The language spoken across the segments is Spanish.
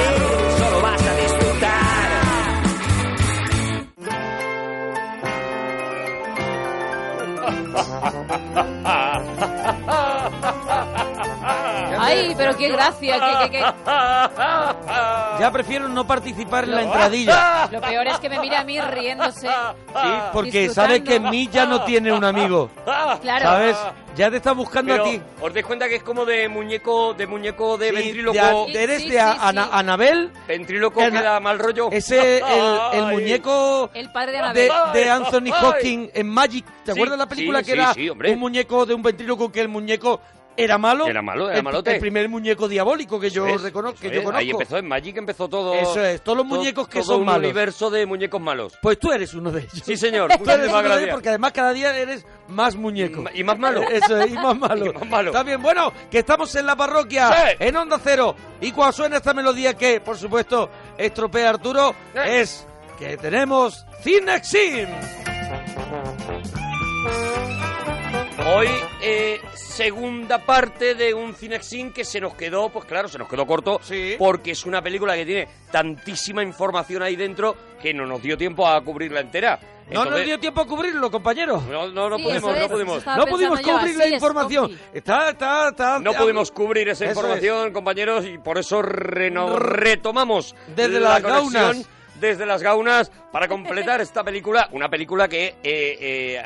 sufrir, solo vas a disfrutar. Ay, pero qué gracia, qué, qué, qué. Ya prefiero no participar en la entradilla. Lo peor es que me mira a mí riéndose. Sí, porque sabe que en mí ya no tiene un amigo. Claro. ¿Sabes? Ya te está buscando Pero a ti. os dais cuenta que es como de muñeco de muñeco de Sí, ventríloco. de- eres de a- Ana- Anabel. Ventríloco Ana- que da mal rollo. Ese, el, muñeco El padre de de, Anabel. de Anthony. Hopkins en Magic. ¿Te Sí, acuerdas la película sí, que sí, era un muñeco de un ventríloco que el muñeco era malo? Era malo, era malote. El primer muñeco diabólico que yo, es, reconozco, que yo conozco. Ahí empezó en Magic, empezó todo. Eso es, todos los todo- muñecos que todo son un malos. universo de muñecos malos. Pues tú eres uno de ellos. Sí, señor. Tú eres uno de ellos porque además cada día eres más muñeco. Y más malo. Eso es, y más malo. Y más malo. Está bien, bueno, que estamos en la parroquia, Sí. en Onda Cero. Y cuando suena esta melodía que, por supuesto, estropea Arturo, Sí. es que tenemos Cinexin. Hoy, eh, segunda parte de un Cinexin que se nos quedó, pues claro, se nos quedó corto, Sí. porque es una película que tiene tantísima información ahí dentro que no nos dio tiempo a cubrirla entera. No nos dio tiempo a cubrirlo, compañero. No, no, no Sí, pudimos, no es, pudimos. No pudimos yo, cubrir la es, información. Está, está, está. No pudimos cubrir esa Eso es. información, compañeros, y por eso reno- retomamos Desde la conexión gaunas. Desde las gaunas para completar esta película, una película que eh, eh,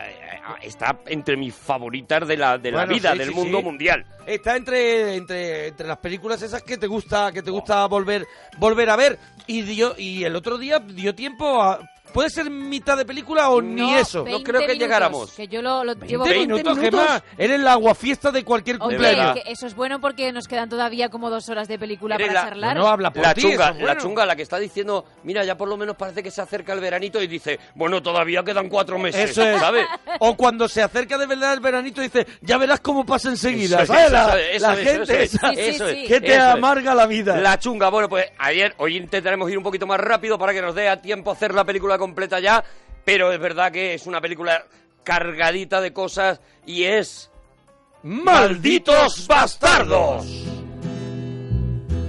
está entre mis favoritas de la, de la Bueno, vida, sí, del sí, mundo sí. mundial. Está entre, entre, entre las películas esas que te gusta, que te gusta volver, volver a ver. Y dio, y el otro día dio tiempo a. Puede ser mitad de película o ni No, eso. 20 creo que minutos, llegáramos. Que yo lo, lo llevo 20 20 minutos. Gemma. Eres la aguafiesta de cualquier Oye, cumpleaños. que eso es bueno porque nos quedan todavía como dos horas de película Eres para la- charlar. No, no, habla por La chunga, la chunga, la que está diciendo, mira, ya por lo menos parece que se acerca el veranito y dice, bueno, todavía quedan cuatro meses, Eso es. ¿sabes? O cuando se acerca de verdad el veranito dice, ya verás cómo pasa enseguida. Eso ¿Sabes? es, La, eso es, la eso es, gente eso es. esa Sí, sí, Eso es. sí. que te Eso es. amarga la vida. La chunga, bueno, pues ayer, hoy intentaremos ir un poquito más rápido para que nos dé a tiempo hacer la película completa ya, pero es verdad que es una película cargadita de cosas y es... ¡Malditos bastardos!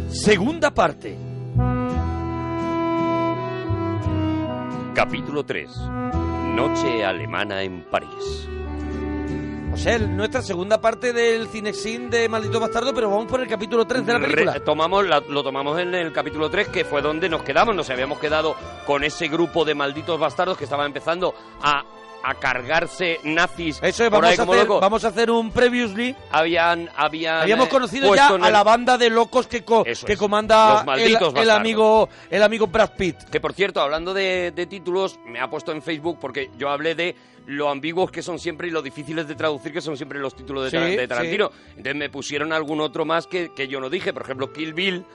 Segunda parte. Capítulo 3. Noche alemana en París. O sea, nuestra segunda parte del Cinexin de Maldito Bastardo, pero vamos por el capítulo 3 de la película. Re- tomamos la- lo tomamos en el capítulo 3, que fue donde nos quedamos. Nos habíamos quedado con ese grupo de malditos bastardos que estaba empezando a, a cargarse nazis Eso es, vamos ahí a, como hacer, vamos a hacer un previously. Habían, habían Habíamos eh, conocido ya a el- la banda de locos que, co- Eso que es, comanda el, amigo, el amigo Brad Pitt. Que por cierto, hablando de, de títulos, me ha puesto en Facebook porque yo hablé de lo ambiguos que son siempre y lo difíciles de traducir que son siempre los títulos de, Sí, Tar- de Tarantino. Entonces me pusieron algún otro más que, que yo no dije. Por ejemplo, Kill Bill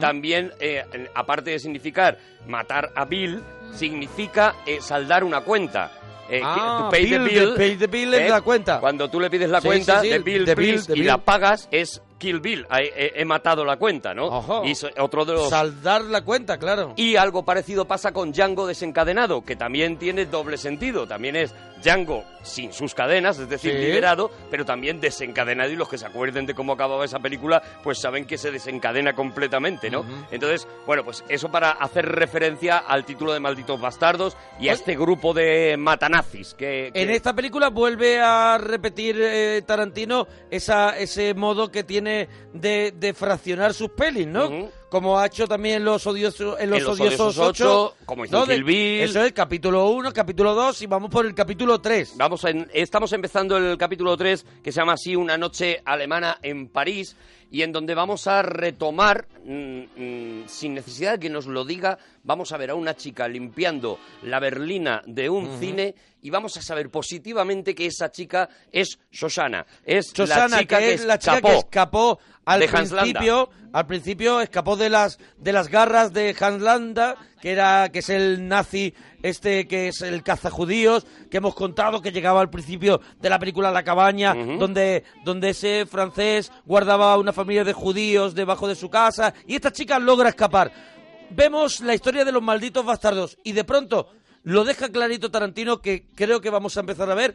también, eh, aparte de significar matar a Bill, significa eh, saldar una cuenta. Eh, Ah, pay the bill, bill, the pay the bill es eh, la cuenta. Cuando tú le pides la Sí, cuenta sí, sí, de Bill, the bill, please, the y bill. la pagas, es Kill Bill. He, he- he matado la cuenta, ¿no? Ojo. Y otro de los Saldar la cuenta, claro. y algo parecido pasa con Django desencadenado, que también tiene doble sentido. También es Django sin sus cadenas, es decir, Sí. liberado, pero también desencadenado. Y los que se acuerden de cómo acababa esa película, pues saben que se desencadena completamente, ¿no? Entonces, bueno, pues eso para hacer referencia al título de Malditos Bastardos y a este grupo de matanazis que... que- En esta película vuelve a repetir eh, Tarantino esa, ese modo que tiene de, de fraccionar sus pelis, ¿no? Ujú. Como ha hecho también en Los Odiosos, en los En Los odiosos Odiosos 8, ocho, como hizo en Kill Bill. Eso es, capítulo 1, capítulo 2 y vamos por el capítulo 3. Vamos en- estamos empezando el capítulo 3, que se llama así Una noche alemana en París, y en donde vamos a retomar, mm, mm, sin necesidad de que nos lo diga, vamos a ver a una chica limpiando la berlina de un cine y vamos a saber positivamente que esa chica es Shoshana. Es la chica que, que, es la chica escapó. que escapó al de principio, al principio escapó de las de las garras de Hans Landa, que era que es el nazi este que es el cazajudíos que hemos contado que llegaba al principio de la película La cabaña, donde donde ese francés guardaba una familia de judíos debajo de su casa y esta chica logra escapar. Vemos la historia de los malditos bastardos y de pronto lo deja clarito Tarantino que creo que vamos a empezar a ver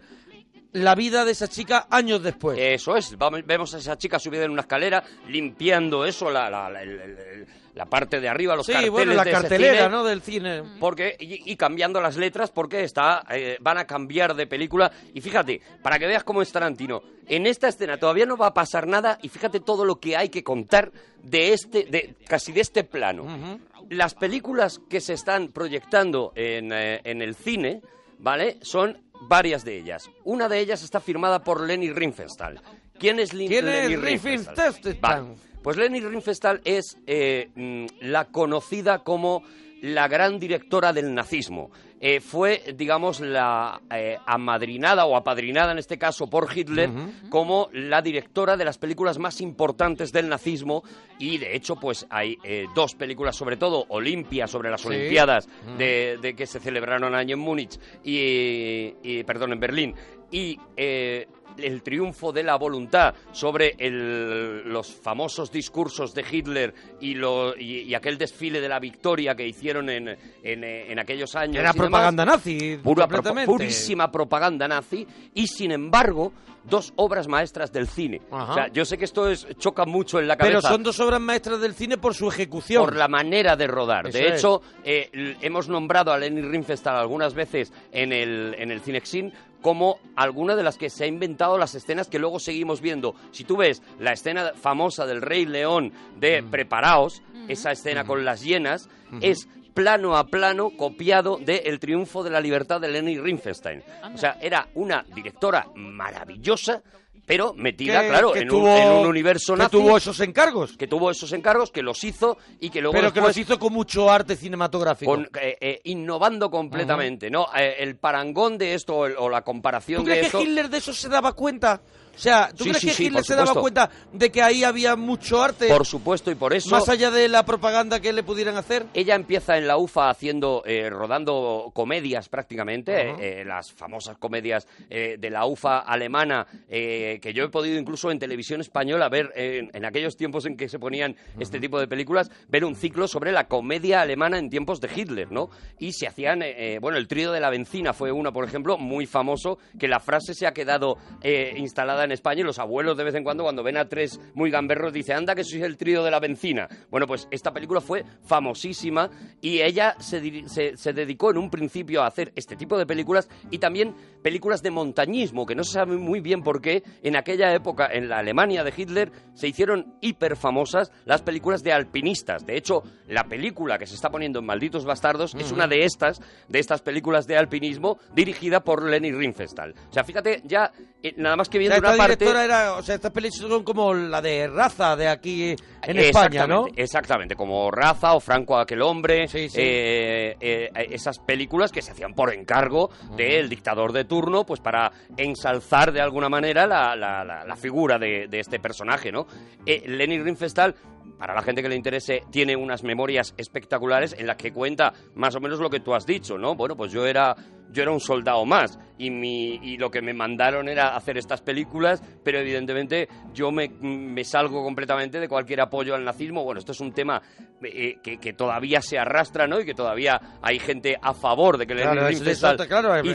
la vida de esa chica años después. Eso es, vamos- vemos a esa chica subida en una escalera, limpiando eso, la, la, la- parte de arriba, los sí, carteles bueno, la de cartelera, cine. ¿no? Del cine. porque y, y cambiando las letras porque está eh, van a cambiar de película y fíjate para que veas cómo es Tarantino en esta escena todavía no va a pasar nada y fíjate todo lo que hay que contar de este de casi de este plano las películas que se están proyectando en, eh, en el cine vale son varias de ellas una de ellas está firmada por Lenny Riefenstahl quién es Lin- ¿Quién es Lenny Riefenstahl? Vale. Pues Leni Riefenstahl es eh, mm, la conocida como la gran directora del nazismo. Eh, fue, digamos, la eh, amadrinada o apadrinada en este caso por Hitler como la directora de las películas más importantes del nazismo. Y de hecho pues hay eh, dos películas sobre todo Olimpia sobre las Sí. Olimpiadas de, de que se celebraron año en Múnich y, y, perdón en Berlín. Y eh, el triunfo de la voluntad sobre el- los famosos discursos de Hitler y, lo- y- y aquel desfile de la victoria que hicieron en, en, en aquellos años. Era demás. propaganda nazi, Pura propa- completamente. purísima propaganda nazi y sin embargo dos obras maestras del cine. Ajá. O sea, yo sé que esto es, choca mucho en la Pero cabeza. son dos obras maestras del cine por su ejecución. Por la manera de rodar. Eso de hecho, eh, hemos nombrado a Lenny Riefenstahl algunas veces en el, en el Cinexin como alguna de las que se ha inventado las escenas que luego seguimos viendo. Si tú ves la escena famosa del Rey León de Mm. Preparaos, esa escena con las hienas, es plano a plano copiado de El triunfo de la libertad de Lenny Riefenstahl. O sea, era una directora maravillosa, pero metida, Que- claro, que en, tuvo- un, en un universo que nazi. tuvo esos encargos. que tuvo esos encargos, que los hizo y que luego pero que después los hizo con mucho arte cinematográfico. con, eh, eh, innovando completamente, ¿no? Eh, el parangón de esto o, el- o la comparación ¿Tú de crees esto... que Hitler de eso se daba cuenta? O sea, ¿tú Sí, crees sí, que sí, Hitler se daba cuenta de que ahí había mucho arte? Por supuesto, y por eso... Más allá de la propaganda que le pudieran hacer. Ella empieza en la UFA haciendo, eh, rodando comedias prácticamente, Ajá. eh, eh, las famosas comedias eh, de la UFA alemana, eh, que yo he podido incluso en televisión española ver, en, aquellos tiempos en que se ponían este tipo de películas, ver un ciclo sobre la comedia alemana en tiempos de Hitler, ¿no? Y se hacían, bueno, el trío de la benzina fue una, por ejemplo, muy famoso, que la frase se ha quedado eh, instalada en España y los abuelos de vez en cuando, cuando ven a tres muy gamberros, dice, anda que sois el trío de la benzina. Bueno, pues esta película fue famosísima y ella se, se, se dedicó en un principio a hacer este tipo de películas y también películas de montañismo, que no se sabe muy bien por qué en aquella época, en la Alemania de Hitler, se hicieron hiper famosas las películas de alpinistas. De hecho, la película que se está poniendo en Malditos Bastardos es una de estas, de estas películas de alpinismo, dirigida por Lenny Riefenstahl. O sea, fíjate, ya eh, nada más que viendo sea, parte... directora era, o sea, estas películas son como la de raza de aquí en España, ¿no? Exactamente, como Raza o Franco aquel hombre, Sí, sí. eh, eh, esas películas que se hacían por encargo del dictador de turno, pues para ensalzar de alguna manera la, la- la- la figura de, de este personaje, ¿no? Eh, Lenny Riefenstahl, para la gente que le interese, tiene unas memorias espectaculares en las que cuenta más o menos lo que tú has dicho, ¿no? Bueno, pues yo era yo era un soldado más y, mi, y lo que me mandaron era hacer estas películas, pero evidentemente yo me, me salgo completamente de cualquier apoyo al nazismo. Bueno, esto es un tema eh, que, que todavía se arrastra, ¿no? Y que todavía hay gente a favor de que Claro, eso- claro,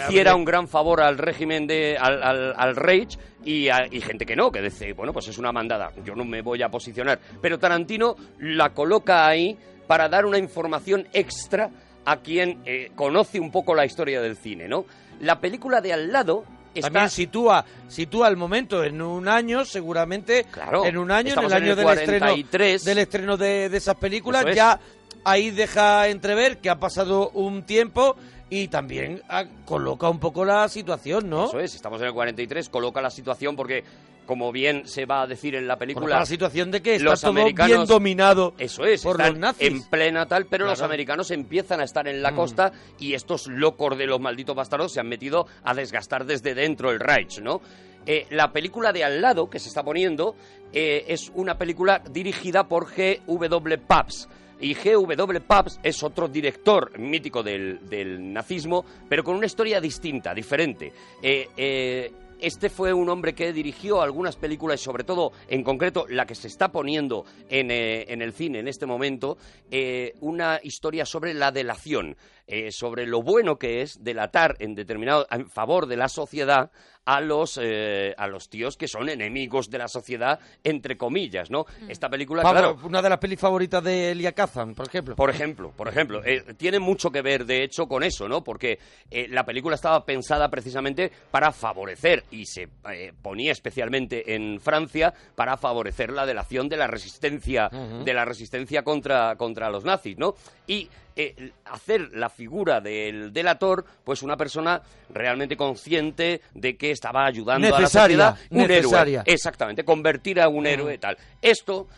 hiciera un gran favor al régimen de al, al, al Reich y, a- y gente que no, que dice, bueno, pues es una mandada, yo no me voy a posicionar. Pero Tarantino la coloca ahí para dar una información extra a quien eh, conoce un poco la historia del cine, ¿no? La película de al lado está... También sitúa, sitúa el momento en un año, seguramente, Claro, en un año, en el en año el del estreno, 43. del estreno de, de esas películas, es. ya ahí deja entrever que ha pasado un tiempo y también ah, coloca un poco la situación, ¿no? Eso es, estamos en el 43, coloca la situación porque, como bien se va a decir en la película... la situación de que está los todo americanos- bien dominado Eso es, por están los nazis. en plena tal, pero los americanos empiezan a estar en la Mm. costa y estos locos de los malditos bastardos se han metido a desgastar desde dentro el Reich, ¿no? Eh, la película de al lado que se está poniendo eh, es una película dirigida por G.W. Pabst. Y G.W. Pabst es otro director mítico del, del nazismo, pero con una historia distinta, diferente. Eh, eh, este fue un hombre que dirigió algunas películas sobre todo, en concreto, la que se está poniendo en, eh, en el cine en este momento, eh, una historia sobre la delación, eh, sobre lo bueno que es delatar en determinado en favor de la sociedad a los eh, a los tíos que son enemigos de la sociedad entre comillas, ¿no? Esta película, claro, Una de las pelis favoritas de Elia Kazan, por ejemplo. por ejemplo, por ejemplo, eh, tiene mucho que ver, de hecho, con eso, ¿no? Porque eh, la película estaba pensada precisamente para favorecer, y se eh, ponía especialmente en Francia, para favorecer la delación de la resistencia, de la resistencia contra, contra los nazis, ¿no? Y eh, hacer la figura del delator, pues una persona realmente consciente de que estaba ayudando Necesaria, a la sociedad, un necesaria. héroe. Exactamente, convertir a un héroe tal. Esto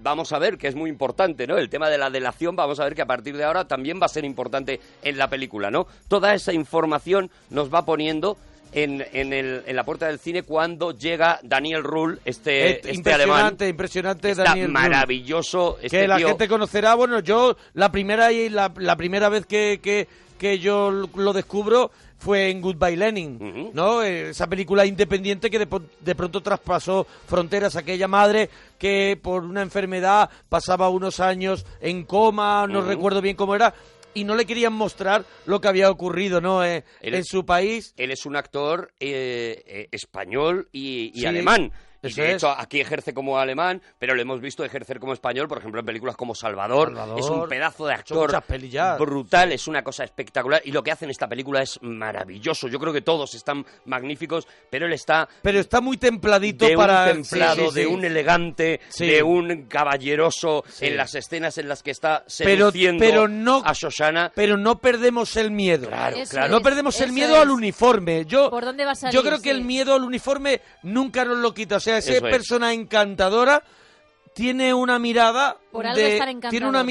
vamos a ver que es muy importante, ¿no? El tema de la delación, vamos a ver que a partir de ahora también va a ser importante en la película, ¿no? Toda esa información nos va poniendo en, en, el- en la puerta del cine cuando llega Daniel Ruhl, este, Eh, este alemán. impresionante, impresionante Está Daniel maravilloso. Este que la gente conocerá, bueno, yo la primera y la, la primera vez que, que, que yo lo descubro fue en Goodbye Lenin. ¿no? Eh, Esa película independiente que de, de pronto traspasó fronteras, aquella madre que por una enfermedad pasaba unos años en coma, no recuerdo bien cómo era, y no le querían mostrar lo que había ocurrido, ¿no? Eh, Él- en su país. Él es un actor eh, eh, español y, y Sí, alemán. Y eso de es. hecho aquí ejerce como alemán, pero lo hemos visto ejercer como español, por ejemplo, en películas como Salvador. Salvador. Es un pedazo de actor brutal, es una cosa espectacular. Y lo que hace en esta película es maravilloso. Yo creo que todos están magníficos, pero él está Pero está muy templadito de para... un templado, sí, sí, de sí. un elegante, Sí. de un caballeroso Sí. en las escenas en las que está Pero- seduciendo pero no- a Shoshana. Pero no perdemos el miedo. Claro, Eso claro. No perdemos el miedo es. al uniforme. Yo, ¿Por dónde va a salir? yo creo que el miedo al uniforme nunca nos lo quita. O sea, esa Eso es. persona encantadora tiene una mirada Por algo de- estar tiene una sí.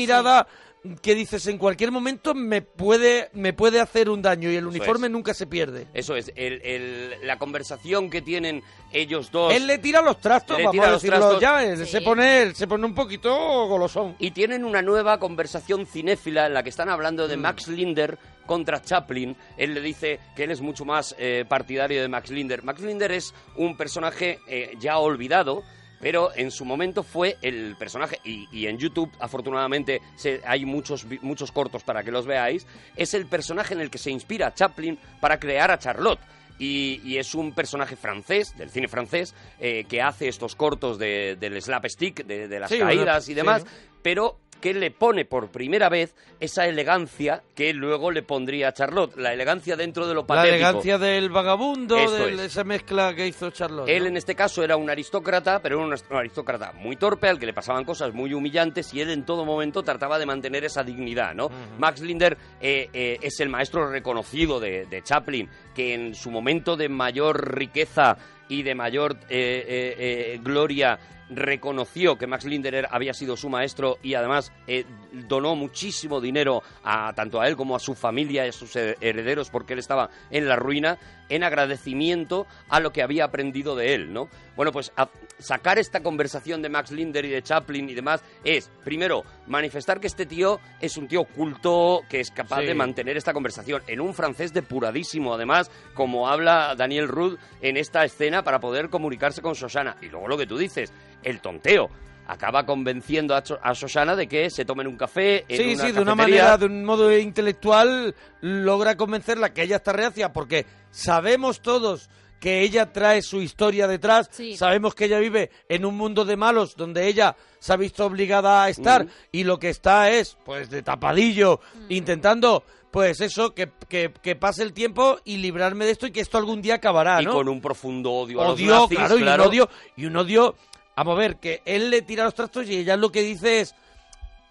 Que dices en cualquier momento me puede me puede hacer un daño y el uniforme es. nunca se pierde. Eso es, el- el- la conversación que tienen ellos dos. Él le tira los trastos, Le vamos tira a los trastos. ya, Sí. se pone se pone un poquito golosón. Y tienen una nueva conversación cinéfila en la que están hablando Mm. de Max Linder contra Chaplin. Él le dice que él es mucho más eh, partidario de Max Linder. Max Linder es un personaje eh, ya olvidado. Pero en su momento fue el personaje, y, y en YouTube afortunadamente se- hay muchos, muchos cortos para que los veáis, es el personaje en el que se inspira Chaplin para crear a Charlotte. Y, y es un personaje francés, del cine francés, eh, que hace estos cortos de- del slapstick, de, de las Sí, bueno, caídas y sí. demás, pero que le pone por primera vez esa elegancia que luego le pondría a Charlotte, la elegancia dentro de lo La patético. elegancia del vagabundo, de es. esa mezcla que hizo Charlotte. Él ¿no? en este caso era un aristócrata, pero era un aristócrata muy torpe, al que le pasaban cosas muy humillantes y él en todo momento trataba de mantener esa dignidad, ¿no? Max Linder eh, eh, es el maestro reconocido de, de Chaplin, que en su momento de mayor riqueza y de mayor eh, eh, eh, gloria reconoció que Max Linder era- había sido su maestro y además eh, donó muchísimo dinero a tanto a él como a su familia y a sus he- herederos porque él estaba en la ruina en agradecimiento a lo que había aprendido de él, ¿no? Bueno, pues a- sacar esta conversación de Max Linder y de Chaplin y demás es, primero, manifestar que este tío es un tío culto que es capaz Sí. de mantener esta conversación en un francés depuradísimo, además, como habla Daniel Rudd en esta escena para poder comunicarse con Shoshana. Y luego lo que tú dices, el tonteo. Acaba convenciendo a, a de que se tomen un café en Sí, una sí, de una manera, de un modo intelectual, logra convencerla que ella está reacia, porque sabemos todos que ella trae su historia detrás, Sí. sabemos que ella vive en un mundo de malos donde ella se ha visto obligada a estar Mm. y lo que está es, pues, de tapadillo, intentando, pues eso, que, que, que pase el tiempo y librarme de esto y que esto algún día acabará, y ¿no? con un profundo odio a odio, los nazis, claro, y un claro. odio, y un odio, vamos a ver, que él le tira los trastos y ella lo que dice es,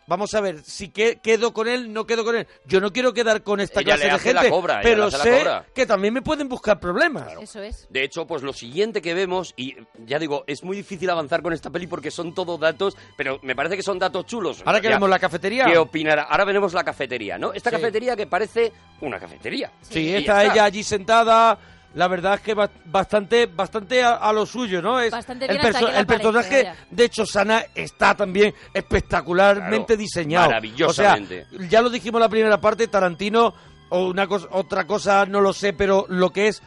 vamos a ver, si que, quedo con él, no quedo con él. Yo no quiero quedar con esta Ella clase le de hace la gente, cobra, ella pero le hace la sé cobra. que también me pueden buscar problemas. Eso es. De hecho, pues lo siguiente que vemos, y ya digo, es muy difícil avanzar con esta peli porque son todo datos, pero me parece que son datos chulos. Ahora que Ya, vemos la cafetería. ¿Qué opinará? Ahora veremos la cafetería, ¿no? Esta Sí. cafetería que parece una cafetería. Sí, está ella allí sentada. La verdad es que ba- bastante, bastante a, a lo suyo, ¿no? Es Bastante el, bien hasta que el aparece, personaje vaya. de Chosana está también espectacularmente Claro, diseñado. maravillosamente. O sea, ya lo dijimos en la primera parte, Tarantino, o una cosa, otra cosa no lo sé, pero lo que es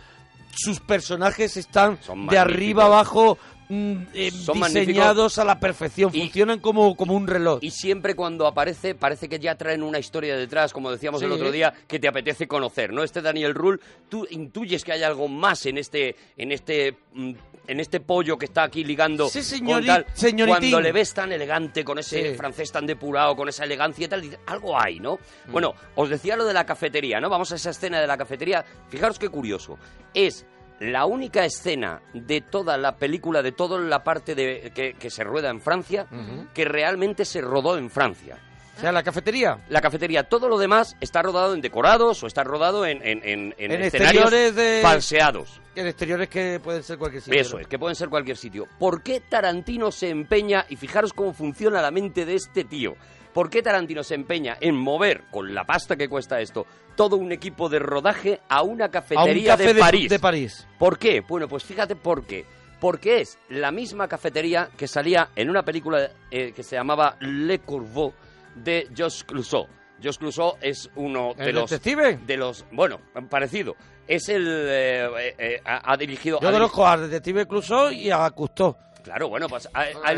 sus personajes están Son de arriba abajo eh, Son diseñados a la perfección, Y- funcionan como, como un reloj. Y siempre cuando aparece, parece que ya traen una historia detrás, como decíamos el otro día, que te apetece conocer, ¿no? Este Daniel Rule, tú intuyes que hay algo más en este, en este, mm, en este pollo que está aquí ligando Sí, con señori- tal. señoritín. Cuando le ves tan elegante, con ese Sí. francés tan depurado, con esa elegancia y tal, dices, algo hay, ¿no? Mm. Bueno, os decía lo de la cafetería, ¿no? Vamos a esa escena de la cafetería. Fijaros qué curioso. Es la única escena de toda la película, de toda la parte de, que, que se rueda en Francia, que realmente se rodó en Francia. O sea, la cafetería. La cafetería, todo lo demás está rodado en decorados o está rodado en, en, en- en En escenarios exteriores de- falseados. En exteriores que pueden ser cualquier sitio. Eso es, que pueden ser cualquier sitio. ¿Por qué Tarantino se empeña, y fijaros cómo funciona la mente de este tío, ¿por qué Tarantino se empeña en mover, con la pasta que cuesta esto, todo un equipo de rodaje a una A un cafetería café de París? de París. ¿Por qué? Bueno, pues fíjate por qué. Porque es la misma cafetería que salía en una película eh, que se llamaba Le Corbeau de Georges Clouseau. Georges Clouseau es uno de ¿El los detective? de los bueno parecido es el eh, eh, eh, ha, ha dirigido Yo ha diri- conozco al detective Clouseau y a Cousteau. Claro, bueno, pues,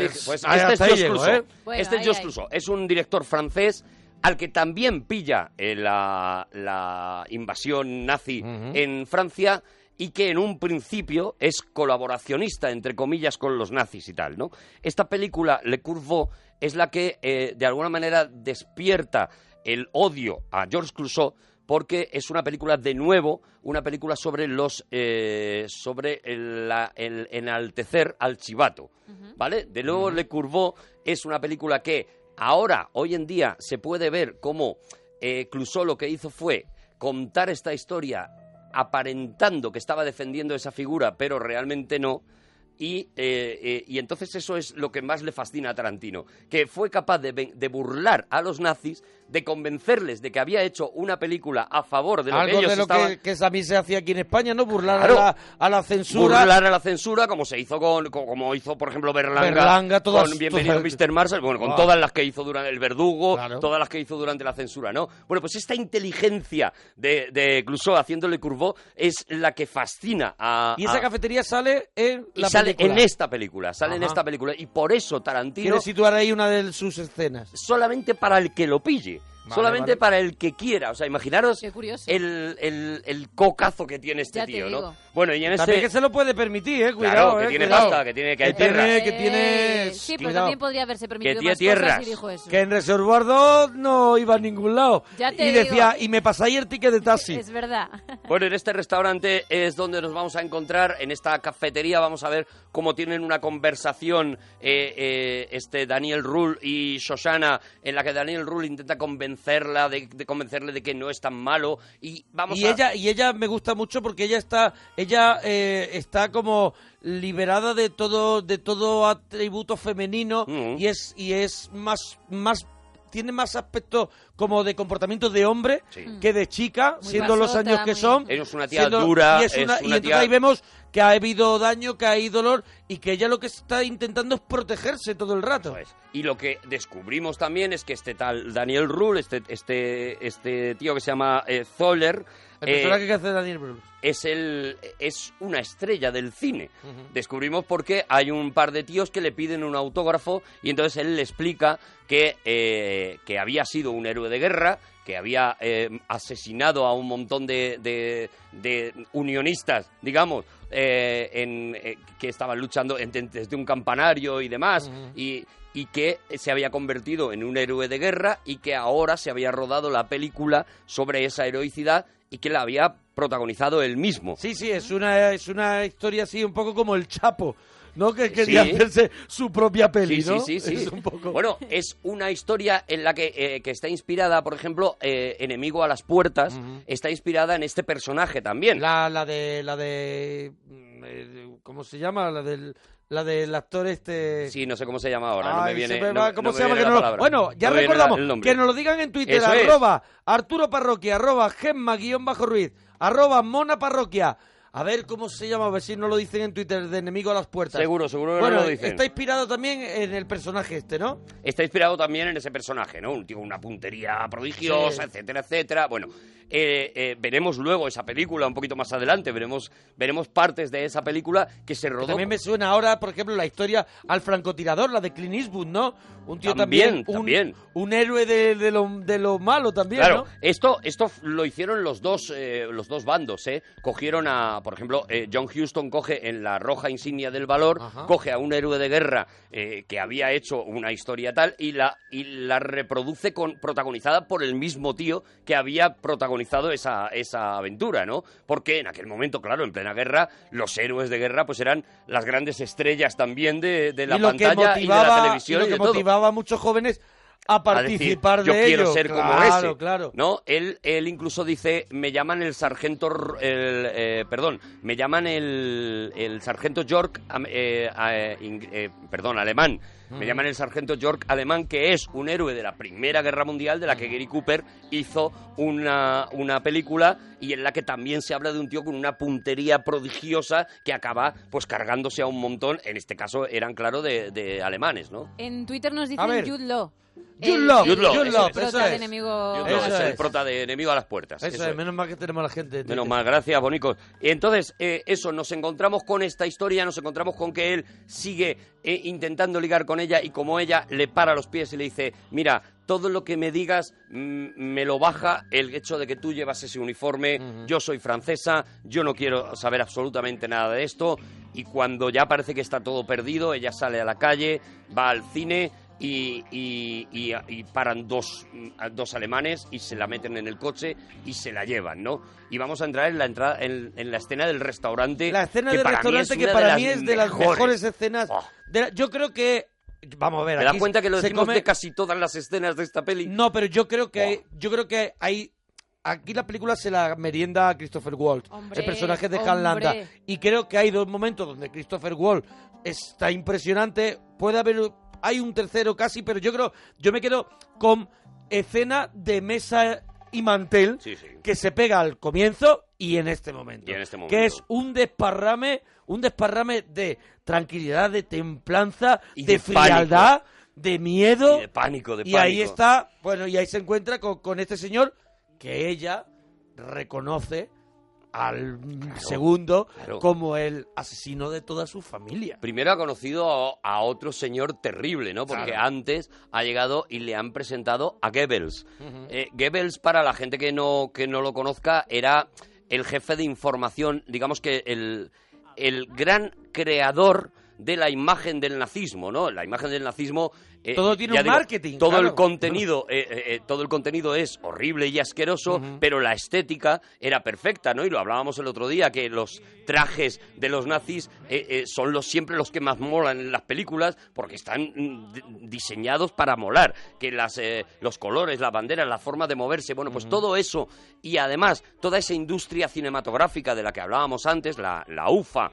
dirigi- pues Ahí este es hasta ahí Georges llego, Clouseau. ¿eh? Bueno, este es ahí, ahí. Clouseau. Es un director francés al que también pilla eh, la, la invasión nazi en Francia y que en un principio es colaboracionista, entre comillas, con los nazis y tal, ¿no? Esta película, Le Courvaux, es la que, eh, de alguna manera, despierta el odio a Georges Clouseau porque es una película de nuevo, una película sobre los eh, sobre el, la- el enaltecer al chivato, ¿vale? De nuevo Le Courvaux es una película que ahora, hoy en día, se puede ver como eh, Clouseau lo que hizo fue contar esta historia aparentando que estaba defendiendo esa figura, pero realmente no. Y, eh, eh, y entonces eso es lo que más le fascina a Tarantino, que fue capaz de, de burlar a los nazis, de convencerles de que había hecho una película a favor de lo que Algo ellos de lo estaban... que, que también se hacía aquí en España, ¿no? Burlar Claro. a, la, a la censura. burlar a la censura como se hizo con co- como hizo por ejemplo Berlanga, Berlanga, todas- con Bienvenido todas- Mr. Marshall bueno con Guau. todas las que hizo durante el verdugo Claro. todas las que hizo durante la censura no bueno pues esta inteligencia de, de Clouseau haciéndole curvo es la que fascina a Y esa a- cafetería sale en la sale película. en esta película sale en esta película y por eso Tarantino Quiere situar ahí una de sus escenas. solamente para el que lo pille Vale, solamente vale. para el que quiera o sea imaginaros el, el, el cocazo que tiene este Ya tío no bueno y en También este que se lo puede permitir, eh. Cuidado, Claro, que eh, tiene cuidado. pasta, que tiene- que hay tiene, tierras. que tiene... Eh, sí, pero cuidado. también podría haberse permitido tiene más tierras. cosas y dijo eso. Que en Reservoir 2 no iba a ningún lado. Ya te y decía, digo. y me pasáis el ticket de taxi. Es verdad. Bueno, en este restaurante es donde nos vamos a encontrar, en esta cafetería vamos a ver cómo tienen una conversación eh, eh, este Daniel Rule y Shoshana, en la que Daniel Rule intenta convencerla de, de convencerle de que no es tan malo y vamos y a... ella y ella me gusta mucho porque ella está ella eh, está como liberada de todo de todo atributo femenino Mm. y es y es más más tiene más aspecto como de comportamiento de hombre Sí. que de chica Muy siendo los años que muy- son Es una tía siendo- dura, y, es es una- una y entonces tía- ahí vemos que ha habido daño que hay dolor y que ella lo que está intentando es protegerse todo el rato es. Y lo que descubrimos también es que este tal Daniel Rule, este, este, este tío que se llama eh, Zoller, el eh, que hace Daniel Brühl es el es una estrella del cine. Descubrimos porque hay un par de tíos que le piden un autógrafo y entonces él le explica que, eh, que había sido un héroe de guerra, que había eh, asesinado a un montón de, de- de unionistas, digamos, eh, en, eh, que estaban luchando desde un campanario y demás, y, y que se había convertido en un héroe de guerra y que ahora se había rodado la película sobre esa heroicidad y que la había protagonizado él mismo. Sí, sí, es una, es una historia así un poco como el Chapo, ¿no? Que quería Sí. hacerse su propia peli, Sí, ¿no? sí, sí, sí. Es un poco... Bueno, es una historia en la que, eh, que está inspirada, por ejemplo, eh, Enemigo a las Puertas, está inspirada en este personaje también. La, la de... La de mm, eh, ¿Cómo se llama? La del, la del actor este... Sí, no sé cómo se llama ahora, no me viene. se no- ¿Cómo no se llama? Que no- bueno, ya recordamos que nos lo digan en Twitter, Eso es. arroba Arturo Parroquia, arroba Gemma guion bajo Ruiz, arroba Mona Parroquia. A ver cómo se llama, a ver si no lo dicen en Twitter, de enemigo a las puertas. Seguro, seguro que bueno, no lo dicen. está inspirado también en el personaje este, ¿no? Está inspirado también en ese personaje, ¿no? Un tío con una puntería prodigiosa, Sí. etcétera, etcétera. Bueno, eh, eh, veremos luego esa película un poquito más adelante, veremos, veremos partes de esa película que se rodó. También me suena ahora, por ejemplo, la historia al francotirador, la de Clint Eastwood, ¿no? Un tío También, también, un, también. un héroe de, de lo, de lo malo también, Claro, ¿no? esto, esto lo hicieron los dos, eh, los dos bandos, ¿eh? Cogieron a, por ejemplo, eh, John Huston coge en la roja insignia del valor, Ajá. coge a un héroe de guerra eh, que había hecho una historia tal y la, y la reproduce con, protagonizada por el mismo tío que había protagonizado esa, esa aventura, ¿no? Porque en aquel momento, claro, en plena guerra, los héroes de guerra pues eran las grandes estrellas también de, de la y pantalla y de la televisión y lo y que de todo motivaba a muchos jóvenes a a decir, participar yo de quiero ello. ser como ese claro. no él él incluso dice me llaman el sargento el, eh, perdón me llaman el, el sargento York eh, eh, eh, perdón alemán me llaman el sargento York alemán que es un héroe de la primera guerra mundial de la que Gary Cooper hizo una, una película y en la que también se habla de un tío con una puntería prodigiosa que acaba pues cargándose a un montón en este caso eran claro de, de alemanes no En Twitter nos dicen. Jude Law. Jude Law, Jude Law, el Jude Law, prota eso de es. enemigo. Jude Law Eso es el es. prota de enemigo a las puertas Eso, eso es, es. menos mal que tenemos a la gente. de Menos Twitter. mal, gracias, bonicos. Y entonces, eh, eso, nos encontramos con esta historia, nos encontramos con que él sigue eh, intentando ligar con ella y como ella le para los pies y le dice, mira, todo lo que me digas mm, me lo baja el hecho de que tú llevas ese uniforme, yo soy francesa, yo no quiero saber absolutamente nada de esto. Y cuando ya parece que está todo perdido, ella sale a la calle, va al cine y, y- y- y paran dos, dos alemanes y se la meten en el coche y se la llevan, ¿no? Y vamos a entrar en la entrada en, en la escena del restaurante. La escena que del para mí restaurante es que para de mí las es de las mejores, escenas. Oh. de la- yo creo que. Vamos a ver. ¿Te das cuenta que lo decimos come- de casi todas las escenas de esta peli? No, pero yo creo que Oh. hay, yo creo que hay aquí la película se la merienda a Christopher Waltz, Hombre, el personaje de hombre. Han Landa, y creo que hay dos momentos donde Christopher Waltz está impresionante. Puede haber hay un tercero casi, pero yo creo yo me quedo con escena de mesa y mantel Sí, sí. que se pega al comienzo y en este momento, Y en este que es un desparrame, un desparrame de tranquilidad, de templanza, Y de, frialdad, de miedo Y de pánico, de y pánico. ahí está, bueno, y ahí se encuentra con, con este señor que ella reconoce al segundo claro. como el asesino de toda su familia. Primero ha conocido a, otro señor terrible, ¿no? Porque Claro. antes ha llegado y le han presentado a Goebbels. Eh, Goebbels, para la gente que no, que no lo conozca, era el jefe de información, digamos que el, el gran creador de la imagen del nazismo, ¿no? La imagen del nazismo... eh, Todo tiene un digo, marketing, Todo el contenido, eh, eh, todo el contenido es horrible y asqueroso, pero la estética era perfecta, ¿no? Y lo hablábamos el otro día, que los trajes de los nazis son los siempre los que más molan en las películas porque están mm, di- diseñados para molar, que las los colores, las banderas, la forma de moverse, bueno, pues todo eso y además toda esa industria cinematográfica de la que hablábamos antes, la, la UFA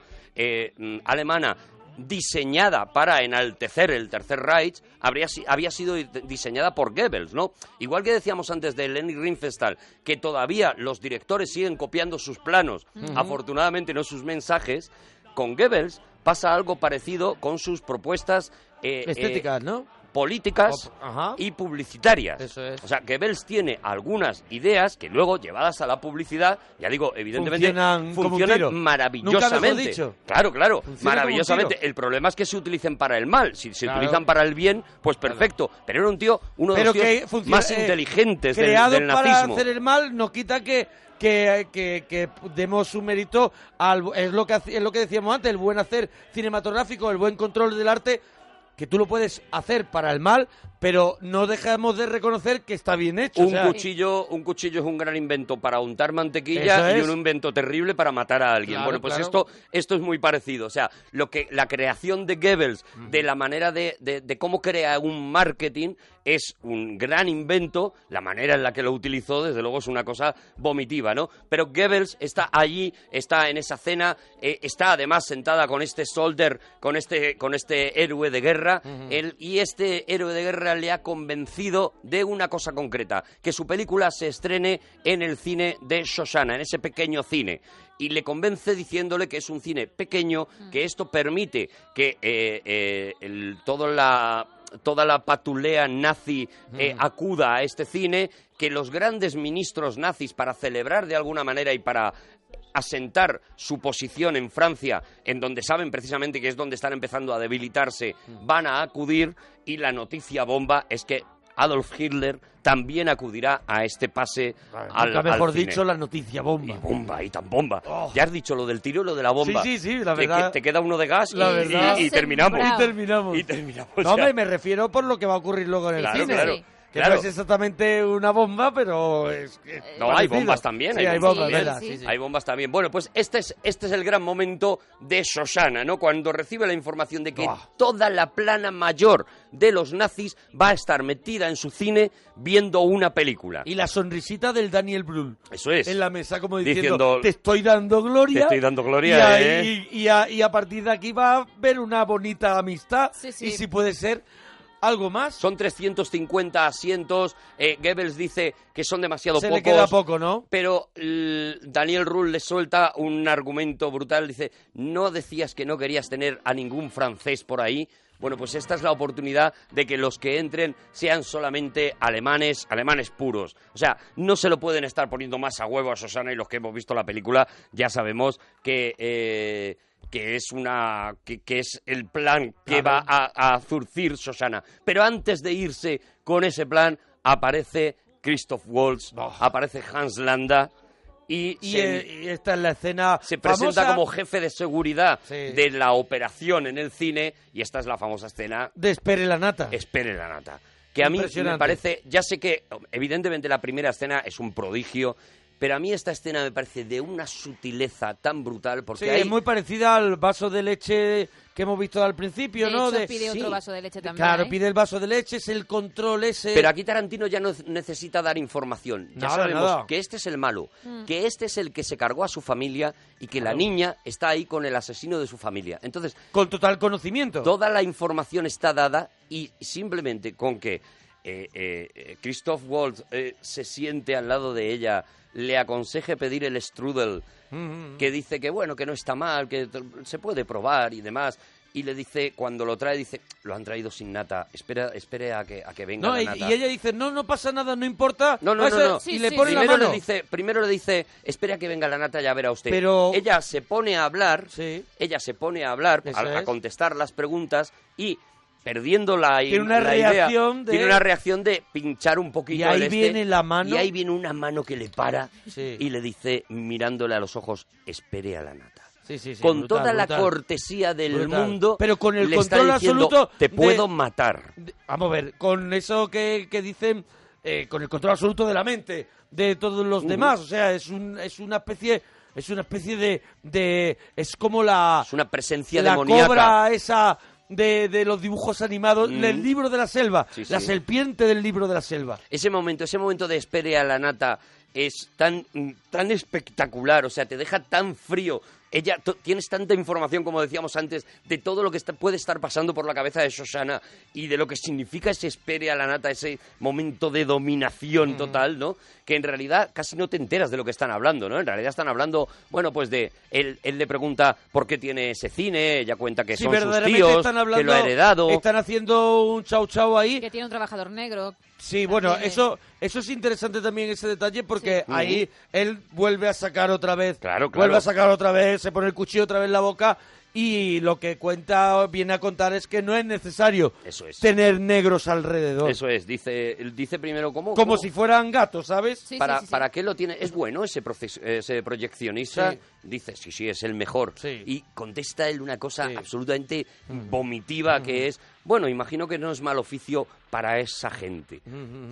mm, alemana diseñada para enaltecer el Tercer Reich, habría, había sido di- diseñada por Goebbels, ¿no? Igual que decíamos antes de Leni Riefenstahl, que todavía los directores siguen copiando sus planos, afortunadamente no sus mensajes, con Goebbels pasa algo parecido con sus propuestas eh, eh, Estéticas, ¿no? Políticas ajá. y publicitarias. Eso es. O sea, Goebbels tiene algunas ideas que luego, llevadas a la publicidad, ya digo, evidentemente, Funcionan maravillosamente. Nunca mejor dicho. Claro, claro, Funciona maravillosamente. El problema es que se utilicen para el mal. Si se Claro. utilizan para el bien, pues perfecto. Pero era un tío, uno de Pero los tíos que funciona, más eh, inteligentes del, del para nazismo. hacer el mal no quita que que, que, que demos su mérito al es lo que es lo que decíamos antes el buen hacer cinematográfico el buen control del arte que tú lo puedes hacer para el mal pero no dejamos de reconocer que está bien hecho o Un sea, cuchillo, un cuchillo es un gran invento para untar mantequilla y es. un invento terrible para matar a alguien. Claro, bueno, pues claro. esto, esto es muy parecido. O sea, lo que la creación de Goebbels, de la manera de, de- de cómo crea un marketing, es un gran invento. La manera en la que lo utilizó, desde luego, es una cosa vomitiva, ¿no? Pero Goebbels está allí, está en esa cena, eh, está además sentada con este soldier, con este, con este héroe de guerra, él- y este héroe de guerra le ha convencido de una cosa concreta, que su película se estrene en el cine de Shoshana, en ese pequeño cine. Y le convence diciéndole que es un cine pequeño, que esto permite que eh, eh, el- todo la toda la patulea nazi eh, acuda a este cine, que los grandes ministros nazis para celebrar de alguna manera y para asentar su posición en Francia, en donde saben precisamente que es donde están empezando a debilitarse, van a acudir y la noticia bomba es que Adolf Hitler también acudirá a este pase al, Nunca mejor al cine. dicho, la noticia bomba. Y bomba, y tan bomba. Oh. Ya has dicho lo del tiro y lo de la bomba. Sí, sí, sí, la verdad. te queda uno de gas La y, verdad. y- y terminamos. Y terminamos. Y terminamos. No, hombre, me refiero por lo que va a ocurrir luego en el Claro, cine. claro. Que claro. no es exactamente una bomba, pero es... es No, hay bombas también, Sí, hay hay bombas bombas, también. ¿verdad? Sí, Sí, sí. Hay bombas también. Bueno, pues este es, este es el gran momento de Shoshana, ¿no? Cuando recibe la información de que Buah. toda la plana mayor de los nazis va a estar metida en su cine viendo una película. Y la sonrisita del Daniel Brühl. Eso es. En la mesa, como diciendo, Diciendo, te estoy dando gloria. "Te estoy dando gloria, y, a, ¿eh?". y, y a, y a partir de aquí va a haber una bonita amistad. Sí, sí. Y si puede ser algo más, Son 350 asientos. eh, Goebbels dice que son demasiado se pocos. le queda poco, ¿no? Pero Daniel Rull le suelta un argumento brutal. Dice, ¿no decías que no querías tener a ningún francés por ahí? Bueno, pues esta es la oportunidad de que los que entren sean solamente alemanes, alemanes puros. O sea, no se lo pueden estar poniendo más a huevo a Susana y los que hemos visto la película ya sabemos que... eh, que es una que, que es el plan que Claro. va a, a zurcir Susana. Pero antes de irse con ese plan aparece Christoph Waltz, Oh. aparece Hans Landa y, Y, se, eh, y esta es la escena se presenta como jefe de seguridad Sí. de la operación en el cine y esta es la famosa escena de Espere la Nata. Espere la nata. Que a mí me parece, ya sé que evidentemente la primera escena es un prodigio, pero a mí esta escena me parece de una sutileza tan brutal porque Sí, hay es muy parecida al vaso de leche que hemos visto al principio, De ¿no? hecho, De- pide sí. otro vaso de leche también. Claro, ¿eh? pide el vaso de leche, es el control ese. Pero aquí Tarantino ya no necesita dar información. Ya Nada, sabemos nada. que este es el malo, Mm. que este es el que se cargó a su familia y que la niña está ahí con el asesino de su familia. Entonces, Con total conocimiento. toda la información está dada y simplemente con que eh, eh, Christoph Waltz eh, se siente al lado de ella, le aconseje pedir el strudel, Mm, que dice que bueno, que no está mal, que se puede probar y demás. Y le dice, cuando lo trae, dice, lo han traído sin nata, espera, espere a que, a que venga No, la y, nata. y ella dice, no, no pasa nada, no importa. No, no, no, Eso- no. Y le sí, pone sí. la primero mano. le dice, primero le dice, espera que venga la nata, ya verá usted. Pero- ella se pone a hablar, Sí. ella se pone a hablar, a, a es. contestar las preguntas y perdiendo la, Tiene una la idea, reacción de- tiene una reacción de pinchar un poquito Y ahí este, viene la mano. y ahí viene una mano que le para Sí. y le dice mirándole a los ojos, espere a la nata. Sí, sí, sí, Con brutal, toda la cortesía del Brutal. mundo, Pero con el le está control diciendo, absoluto te de- puedo matar. De- Vamos a ver, con eso que, que dicen, eh, con el control absoluto de la mente de todos los demás, o sea, es, un, es una especie, es una especie de, de, es como la, Es una presencia la demoníaca. cobra esa de, de los dibujos animados, Mm. del libro de la selva, Sí, la sí. serpiente del libro de la selva. Ese momento, ese momento de espere a la nata es tan, tan espectacular, o sea, te deja tan frío. Ella, tienes tanta información, como decíamos antes, de todo lo que está- puede estar pasando por la cabeza de Shoshana y de lo que significa ese espere a la nata, ese momento de dominación total, ¿no? Que en realidad casi no te enteras de lo que están hablando, ¿no? En realidad están hablando, bueno, pues de... Él, él le pregunta por qué tiene ese cine, ella cuenta que Si son sus tíos, están que lo ha heredado. están haciendo un chau chau ahí, Que tiene un trabajador negro. Sí, bueno, eso, eso es interesante también ese detalle porque Sí. ahí él vuelve a sacar otra vez, Claro, claro. vuelve a sacar otra vez, se pone el cuchillo otra vez en la boca y lo que cuenta, viene a contar es que no es necesario Eso es. tener negros alrededor, Eso es, dice, él dice primero cómo... como cómo- si fueran gatos, ¿sabes? Sí, para, sí, sí, sí. ¿Para qué lo tiene? ¿Es bueno ese, proces- ese proyeccionista? Sí. Dice, sí, sí, es el mejor. Sí. Y contesta él una cosa Sí. absolutamente vomitiva que es, bueno, imagino que no es mal oficio para esa gente.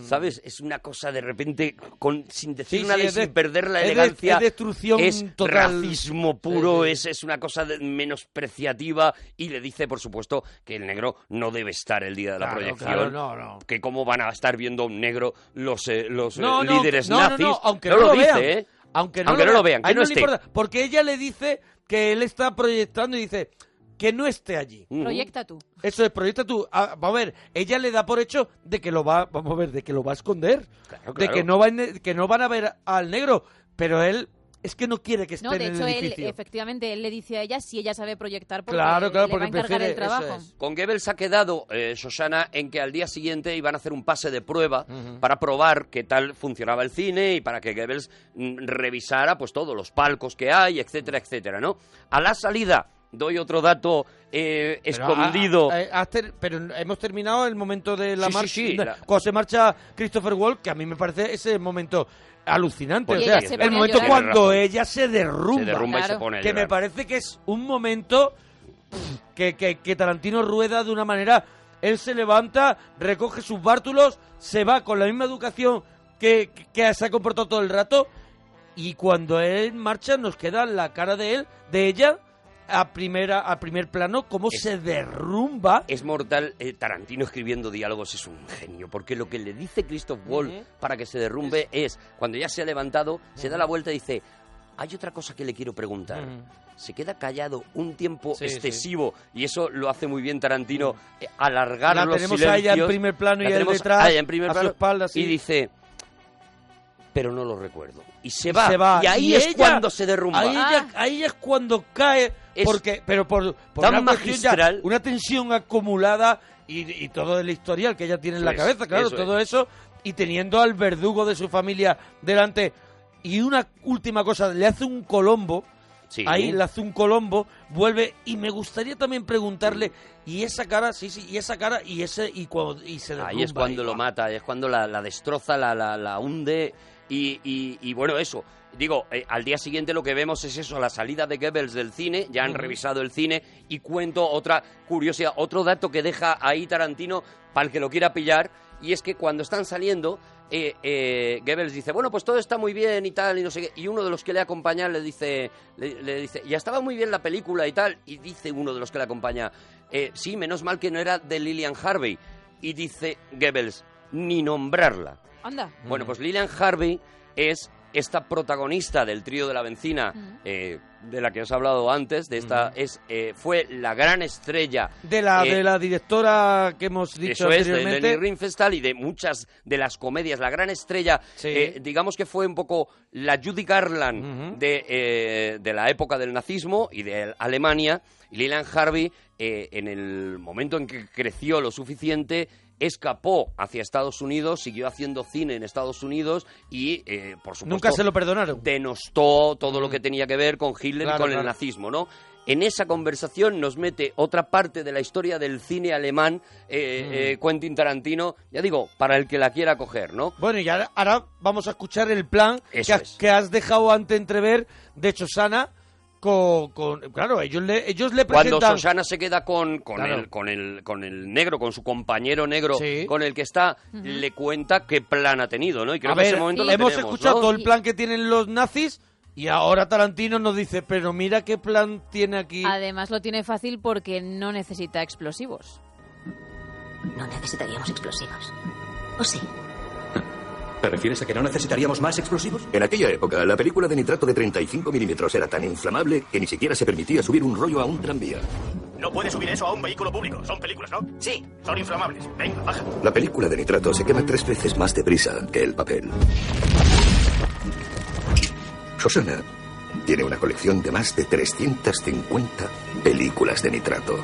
¿Sabes? Es una cosa de repente, con, sin decir Sí, nada sí, y de- sin perder la es de- elegancia. es destrucción es total. racismo puro, Sí. Es, es una cosa de- menospreciativa y le dice, por supuesto, que el negro no debe estar el día de la Claro, proyección. claro, no, no. Que cómo van a estar viendo a un negro los, eh, los eh, No, no, líderes nazis. no, aunque no, lo, lo dice, vean, ¿eh? aunque no, Aunque no lo vean, que no esté. importa, porque ella le dice que él está proyectando y dice que no esté allí. Proyecta tú. Eso es, proyecta tú. Ah, vamos a ver, ella le da por hecho de que lo va, vamos a ver, de que lo va a esconder. Claro, De que no, van, que no van a ver al negro. Pero él es que no quiere que esté No, de en hecho, el él, efectivamente, él le dice a ella si ella sabe proyectar porque Claro, claro, le porque va a encargar prefiere- el trabajo. es. Con Goebbels ha quedado, eh, Shoshana, en que al día siguiente iban a hacer un pase de prueba para probar qué tal funcionaba el cine y para que Goebbels mm, revisara pues todos los palcos que hay, etcétera, etcétera, ¿no? A la salida, doy otro dato eh, Pero, escondido. ah, ah, eh, ter- pero hemos terminado el momento de la Sí, sí, marcha. sí, la- Cuando se marcha Christopher Wall, que a mí me parece ese momento alucinante. Pues o sea, se el momento cuando ella se derrumba. se derrumba y se pone a que me parece que es un momento que, que, que Tarantino rueda de una manera. Él se levanta, recoge sus bártulos, se va con la misma educación que- que se ha comportado todo el rato. Y cuando él marcha, nos queda la cara de él, de ella, a primera, a primer plano, cómo Es- se derrumba. Es mortal. eh, Tarantino escribiendo diálogos es un genio, porque lo que le dice Christoph Wall para que se derrumbe es, cuando ya se ha levantado, se da la vuelta y dice, hay otra cosa que le quiero preguntar. Se queda callado un tiempo Sí, sí. excesivo y eso lo hace muy bien Tarantino, eh, alargar La los tenemos a ella en silencios. primer plano La y él detrás, a ella en primer a su plano, espalda, sí. y dice, pero no lo recuerdo. Y se va. se va. Y ahí Y es ella- cuando se derrumba. Ahí, ella- ahí es cuando cae, Es porque, pero por, por tan una, ya- magistral. una tensión acumulada y, y todo el historial que ella tiene en la Eso es, cabeza, claro, eso todo eso, y teniendo al verdugo de su familia delante. Y una última cosa, le hace un colombo, Sí. ahí le hace un colombo, vuelve, y me gustaría también preguntarle, y esa cara, sí, sí, y esa cara, y ese, y, cuando, y se derrumba. Ahí es cuando y- lo mata, es cuando la, la destroza, la, la, la hunde y, y- y bueno, eso. Digo, eh, al día siguiente lo que vemos es eso, la salida de Goebbels del cine, ya han revisado el cine y cuento otra curiosidad, otro dato que deja ahí Tarantino para el que lo quiera pillar y es que cuando están saliendo, eh, eh, Goebbels dice, bueno, pues todo está muy bien y tal y no sé qué, y uno de los que le acompaña le dice, le, le dice, ya estaba muy bien la película y tal, y dice uno de los que le acompaña, "Eh, sí, menos mal que no era de Lillian Harvey, y dice Goebbels, ni nombrarla. Anda. Bueno, pues Lillian Harvey es esta protagonista del trío de la benzina, eh, de la que os he hablado antes, de esta, es, eh, fue la gran estrella De la, eh, de la directora que hemos dicho eso es, de anteriormente. Leni Riefenstahl y de muchas de las comedias. La gran estrella, Sí. eh, digamos que fue un poco la Judy Garland de, eh, de la época del nazismo y de Alemania. Y Lillian Harvey, eh, en el momento en que creció lo suficiente, escapó hacia Estados Unidos, siguió haciendo cine en Estados Unidos y, eh, por supuesto, Nunca se lo perdonaron. denostó todo lo que tenía que ver con Hitler Claro, y con claro. el nazismo, ¿no? En esa conversación nos mete otra parte de la historia del cine alemán, eh, Mm. eh, Quentin Tarantino, ya digo, para el que la quiera coger, ¿no? Bueno, y ahora, ahora vamos a escuchar el plan Eso que, has- es. que has dejado ante entrever de Chosana con, con- claro, ellos le, ellos le Cuando presentan... Susana se queda con, con, Claro. el, con, el, con el negro, con su compañero negro, Sí. con el que está, le cuenta qué plan ha tenido, ¿no? Y creo a que ver, ese momento lo hemos tenemos, escuchado ¿no? todo el plan que tienen los nazis y ahora Tarantino nos dice, pero mira qué plan tiene aquí. Además lo tiene fácil porque no necesita explosivos. No necesitaríamos explosivos. ¿O sí? ¿Te refieres a que no necesitaríamos más explosivos? En aquella época, la película de nitrato de 35 milímetros era tan inflamable que ni siquiera se permitía subir un rollo a un tranvía. No puedes subir eso a un vehículo público. Son películas, ¿no? Sí. Son inflamables. Venga, baja. La película de nitrato se quema tres veces más deprisa que el papel. Susana tiene una colección de más de 350 películas de nitrato.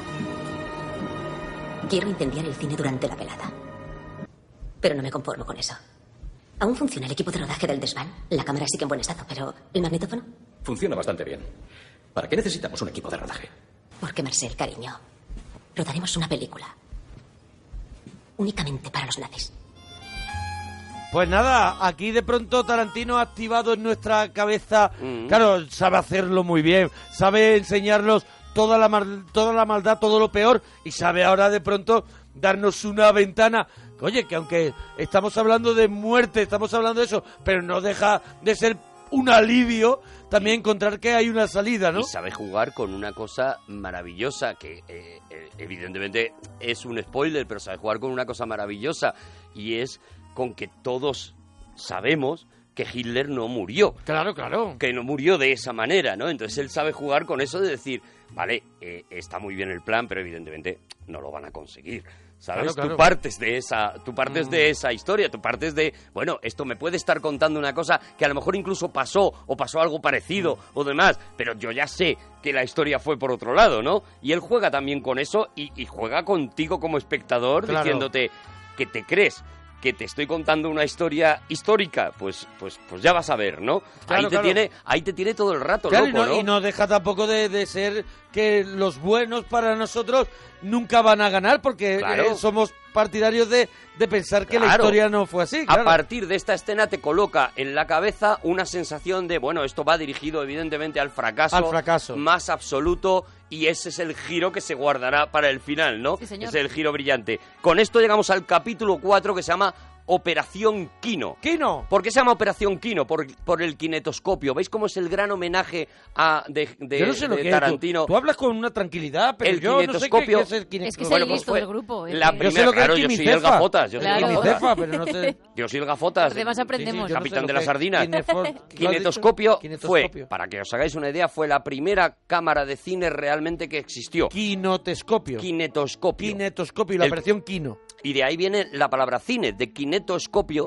Quiero incendiar el cine durante la velada. Pero no me conformo con eso. Aún funciona el equipo de rodaje del desván. La cámara sigue en buen estado, pero ¿el magnetófono? Funciona bastante bien. ¿Para qué necesitamos un equipo de rodaje? Porque, Marcel, cariño, rodaremos una película. Únicamente para los nazis. Pues nada, aquí de pronto Tarantino ha activado en nuestra cabeza, Mm. claro, sabe hacerlo muy bien, sabe enseñarnos toda la, mal- toda la maldad, todo lo peor, y sabe ahora de pronto darnos una ventana. Oye, que aunque estamos hablando de muerte, estamos hablando de eso, pero no deja de ser un alivio también encontrar que hay una salida, ¿no? Y sabe jugar con una cosa maravillosa, que eh, eh, evidentemente es un spoiler, pero sabe jugar con una cosa maravillosa, y es con que todos sabemos que Hitler no murió. Claro, claro. Que no murió de esa manera, ¿no? Entonces él sabe jugar con eso de decir, vale, eh, está muy bien el plan, pero evidentemente no lo van a conseguir. ¿Sabes? Claro, claro. Tú partes de esa, tú partes Mm. de esa historia, tú partes de, bueno, esto me puede estar contando una cosa que a lo mejor incluso pasó o pasó algo parecido Mm. o demás, pero yo ya sé que la historia fue por otro lado, ¿no? Y él juega también con eso y, y juega contigo como espectador Claro. diciéndote que te crees que te estoy contando una historia histórica, pues, pues, pues ya vas a ver, ¿no? Claro, ahí te claro. tiene, ahí te tiene todo el rato, Claro, y loco, no, ¿no? y no deja tampoco de, de ser que los buenos para nosotros nunca van a ganar porque eh, somos partidarios de, de pensar que la historia no fue así. A partir de esta escena te coloca en la cabeza una sensación de, bueno, esto va dirigido evidentemente al fracaso, Al fracaso. más absoluto y ese es el giro que se guardará para el final, ¿no? Sí, señor. Es el giro brillante. Con esto llegamos al capítulo 4 que se llama Operación Kino. Kino. ¿Por qué se llama Operación Kino? Por, por el kinetoscopio. ¿Veis cómo es el gran homenaje a, de, de- yo no sé lo de que es. Tú- Tarantino? Tú, hablas con una tranquilidad, pero El yo no sé qué, kinetoscopio- qué es el kinetoscopio. Es que es Bueno, el pues listo fue del grupo. es la que- Yo sé primera- lo que claro, es yo soy el gafotas, yo soy Claro. el gafotas. Pero no sé. Yo soy el gafotas. Además aprendemos. no sé Capitán lo de que las sardinas. Kinetoscopio, Kinetoscopio. fue, para que os hagáis una idea, fue la primera cámara de cine realmente que existió. Kinotescopio. Kinetoscopio. Kinetoscopio, la El- operación Kino. Y de ahí viene la palabra cine, de kinetoscopio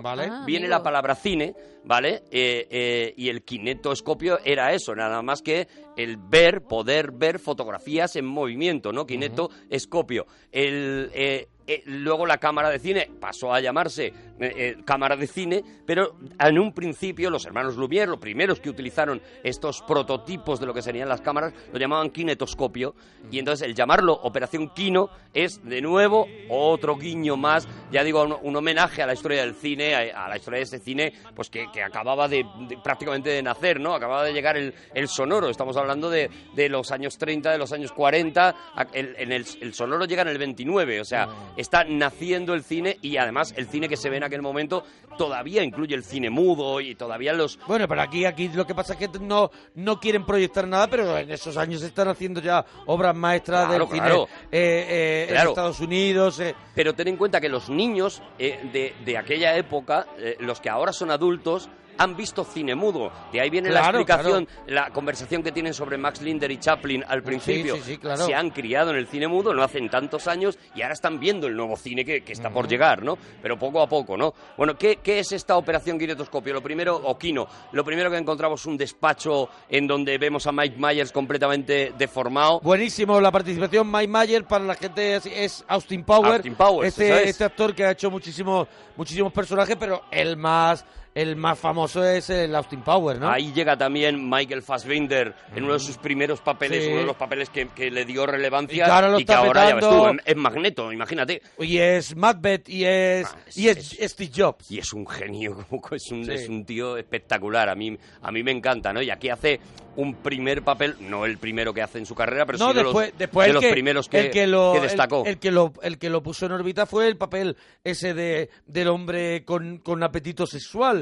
Vale. Ah, viene amigo. la palabra cine, ¿vale? Eh, eh, y el kinetoscopio era eso, nada más que el ver, poder ver fotografías en movimiento, ¿no? Kinetoscopio. El, eh, eh, luego la cámara de cine pasó a llamarse eh, eh, cámara de cine, pero en un principio los hermanos Lumière, los primeros que utilizaron estos prototipos de lo que serían las cámaras, lo llamaban kinetoscopio. Y entonces el llamarlo Operación Kino es de nuevo otro guiño más, ya digo, un, homenaje a la historia del cine, a, la historia de ese cine, pues que, que acababa de, prácticamente de nacer, ¿no? Acababa de llegar el, el sonoro. Estamos hablando de, de los años 30, de los años 40. a- el- el, el sonoro llega en el 29, o sea, está naciendo el cine y además el cine que se ve en aquel momento todavía incluye el cine mudo y todavía los, Bueno, pero aquí, aquí lo que pasa es que no, no quieren proyectar nada, pero en esos años están haciendo ya obras maestras Claro, del claro. cine eh, eh, en. Estados Unidos. eh. Pero ten en cuenta que los niños de, de aquella época, los que ahora son adultos, han visto cine mudo. De ahí viene Claro, la explicación, la conversación que tienen sobre Max Linder y Chaplin al principio. sí, sí, claro. Se han criado en el cine mudo, no hacen tantos años, y ahora están viendo el nuevo cine que, que está por llegar, ¿no? Pero poco a poco, ¿no? Bueno, ¿qué, qué es esta operación kinetoscopio? Lo primero, o kino, lo primero que encontramos es un despacho en donde vemos a Mike Myers completamente deformado. Buenísimo la participación. Mike Mayer para la gente es, es Austin Powers. Austin Powers, este, es. este actor que ha hecho muchísimos muchísimos personajes, pero el más el más famoso es el Austin Powers, ¿no? Ahí llega también Michael Fassbinder en uno de sus primeros papeles, Sí. uno de los papeles que, que le dio relevancia Y que ahora lo que está ahora ya ves tú, es Magneto, imagínate. Y es Macbeth y es, Ah, es- y es, Steve Jobs. Y es un genio, que es un, Sí. es un tío espectacular. A mí, a mí me encanta, ¿no? Y aquí hace un primer papel, no el primero que hace en su carrera, pero no, sí de después, los, después de el los que, primeros que, el que lo, que el- destacó. El, que lo, el que lo puso en órbita fue el papel ese de, del hombre con, con apetito sexual.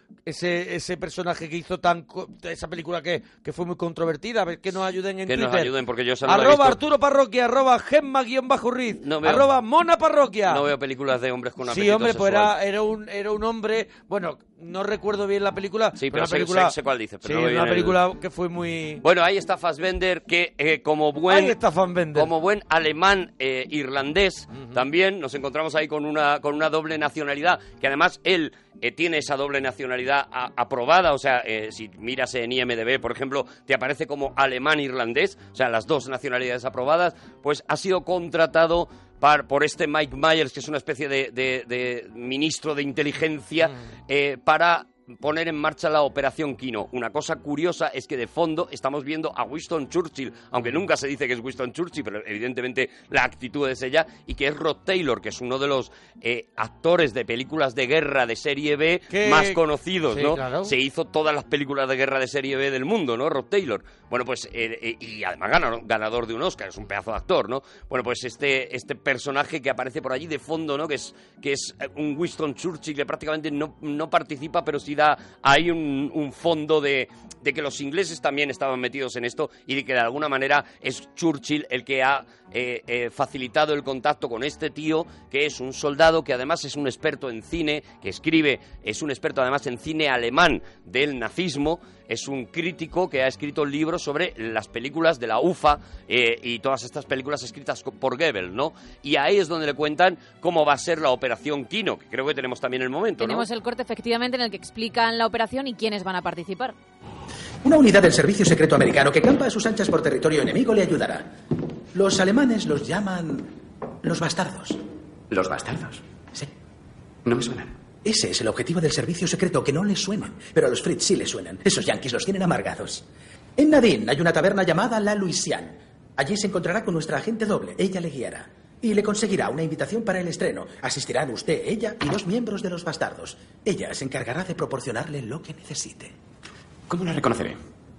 Ese, ese personaje que hizo tan esa película que, que fue muy controvertida. A ver que nos ayuden en que nos Twitter. ayuden, porque yo he arroba visto. Arturo Parroquia, arroba Gemma guion bajo Riz, No veo- arroba Mona Parroquia. No veo películas de hombres con Sí, apetito hombre, pues sexual. era, era, un, era un hombre, bueno, no recuerdo bien la película. Sí, pero una sé- película, sé- sé cuál dices, pero sí, no una viene el- película que fue muy... Bueno, ahí está Fassbender, que eh, como buen... Ahí está Fassbender. Como buen alemán eh, irlandés, también nos encontramos ahí con una, con una doble nacionalidad, que además él eh, tiene esa doble nacionalidad a- aprobada, o sea, eh, si miras en IMDB, por ejemplo, te aparece como alemán-irlandés, o sea, las dos nacionalidades aprobadas, pues ha sido contratado par- por este Mike Myers, que es una especie de, de- de ministro de inteligencia, eh, para poner en marcha la operación Kino. Una cosa curiosa es que de fondo estamos viendo a Winston Churchill, aunque nunca se dice que es Winston Churchill, pero evidentemente la actitud es ella, y que es Rod Taylor, que es uno de los eh, actores de películas de guerra de serie B Que- más conocidos, Sí, ¿no? claro. Se hizo todas las películas de guerra de serie B del mundo, ¿no? Rod Taylor. Bueno, pues, eh, eh, y además ganador, ganador de un Oscar, es un pedazo de actor, ¿no? Bueno, pues este, este personaje que aparece por allí de fondo, ¿no? Que es, que es eh, un Winston Churchill que prácticamente no, no participa, pero sí da ahí un, fondo de, de que los ingleses también estaban metidos en esto y de que de alguna manera es Churchill el que ha eh, eh, facilitado el contacto con este tío, que es un soldado que además es un experto en cine, que escribe, es un experto además en cine alemán del nazismo, es un crítico que ha escrito libros sobre las películas de la UFA eh, y todas estas películas escritas por Goebbels, ¿no? Y ahí es donde le cuentan cómo va a ser la operación Kino, que creo que tenemos también el momento, Tenemos ¿no? el corte efectivamente en el que explican la operación y quiénes van a participar. Una unidad del Servicio Secreto Americano que campa a sus anchas por territorio enemigo le ayudará. Los alemanes los llaman los bastardos. ¿Los bastardos? Sí. No me suenan. Ese es el objetivo del servicio secreto, que no les suenen. Pero a los Fritz sí les suenan. Esos yanquis los tienen amargados. En Nadine hay una taberna llamada La Louisiane. Allí se encontrará con nuestra agente doble. Ella le guiará. Y le conseguirá una invitación para el estreno. Asistirán usted, ella y dos miembros de los bastardos. Ella se encargará de proporcionarle lo que necesite. ¿Cómo la reconoceré?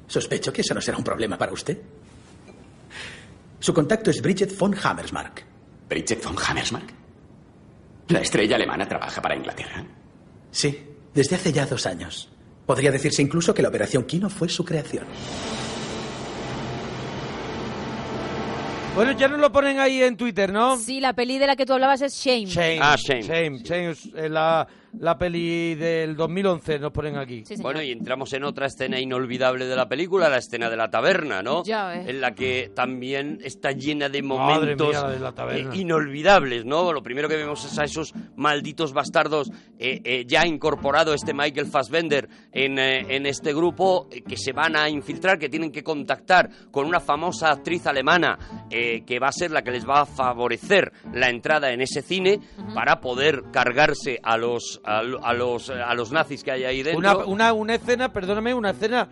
Sospecho que eso no será un problema para usted. Su contacto es Bridget von Hammersmark. ¿Bridget von Hammersmark? ¿La estrella alemana trabaja para Inglaterra? Sí, desde hace ya dos años. Podría decirse incluso que la Operación Kino fue su creación. Bueno, ya nos lo ponen ahí en Twitter, ¿no? Sí, la peli de la que tú hablabas es Shame. Shame. Ah, Shame. Shame. Shame es la, la peli del 2011, nos ponen aquí. Sí. Bueno, y entramos en otra escena inolvidable de la película, la escena de la taberna, ¿no? Ya ves. En la que también está llena de momentos mía, de eh, inolvidables, ¿no? Lo primero que vemos es a esos malditos bastardos eh, eh, ya incorporado este Michael Fassbender en, eh, en este grupo eh, que se van a infiltrar, que tienen que contactar con una famosa actriz alemana eh, que va a ser la que les va a favorecer la entrada en ese cine para poder cargarse a los a, a los a los nazis que hay ahí dentro. Una, una, una escena, perdóname, una escena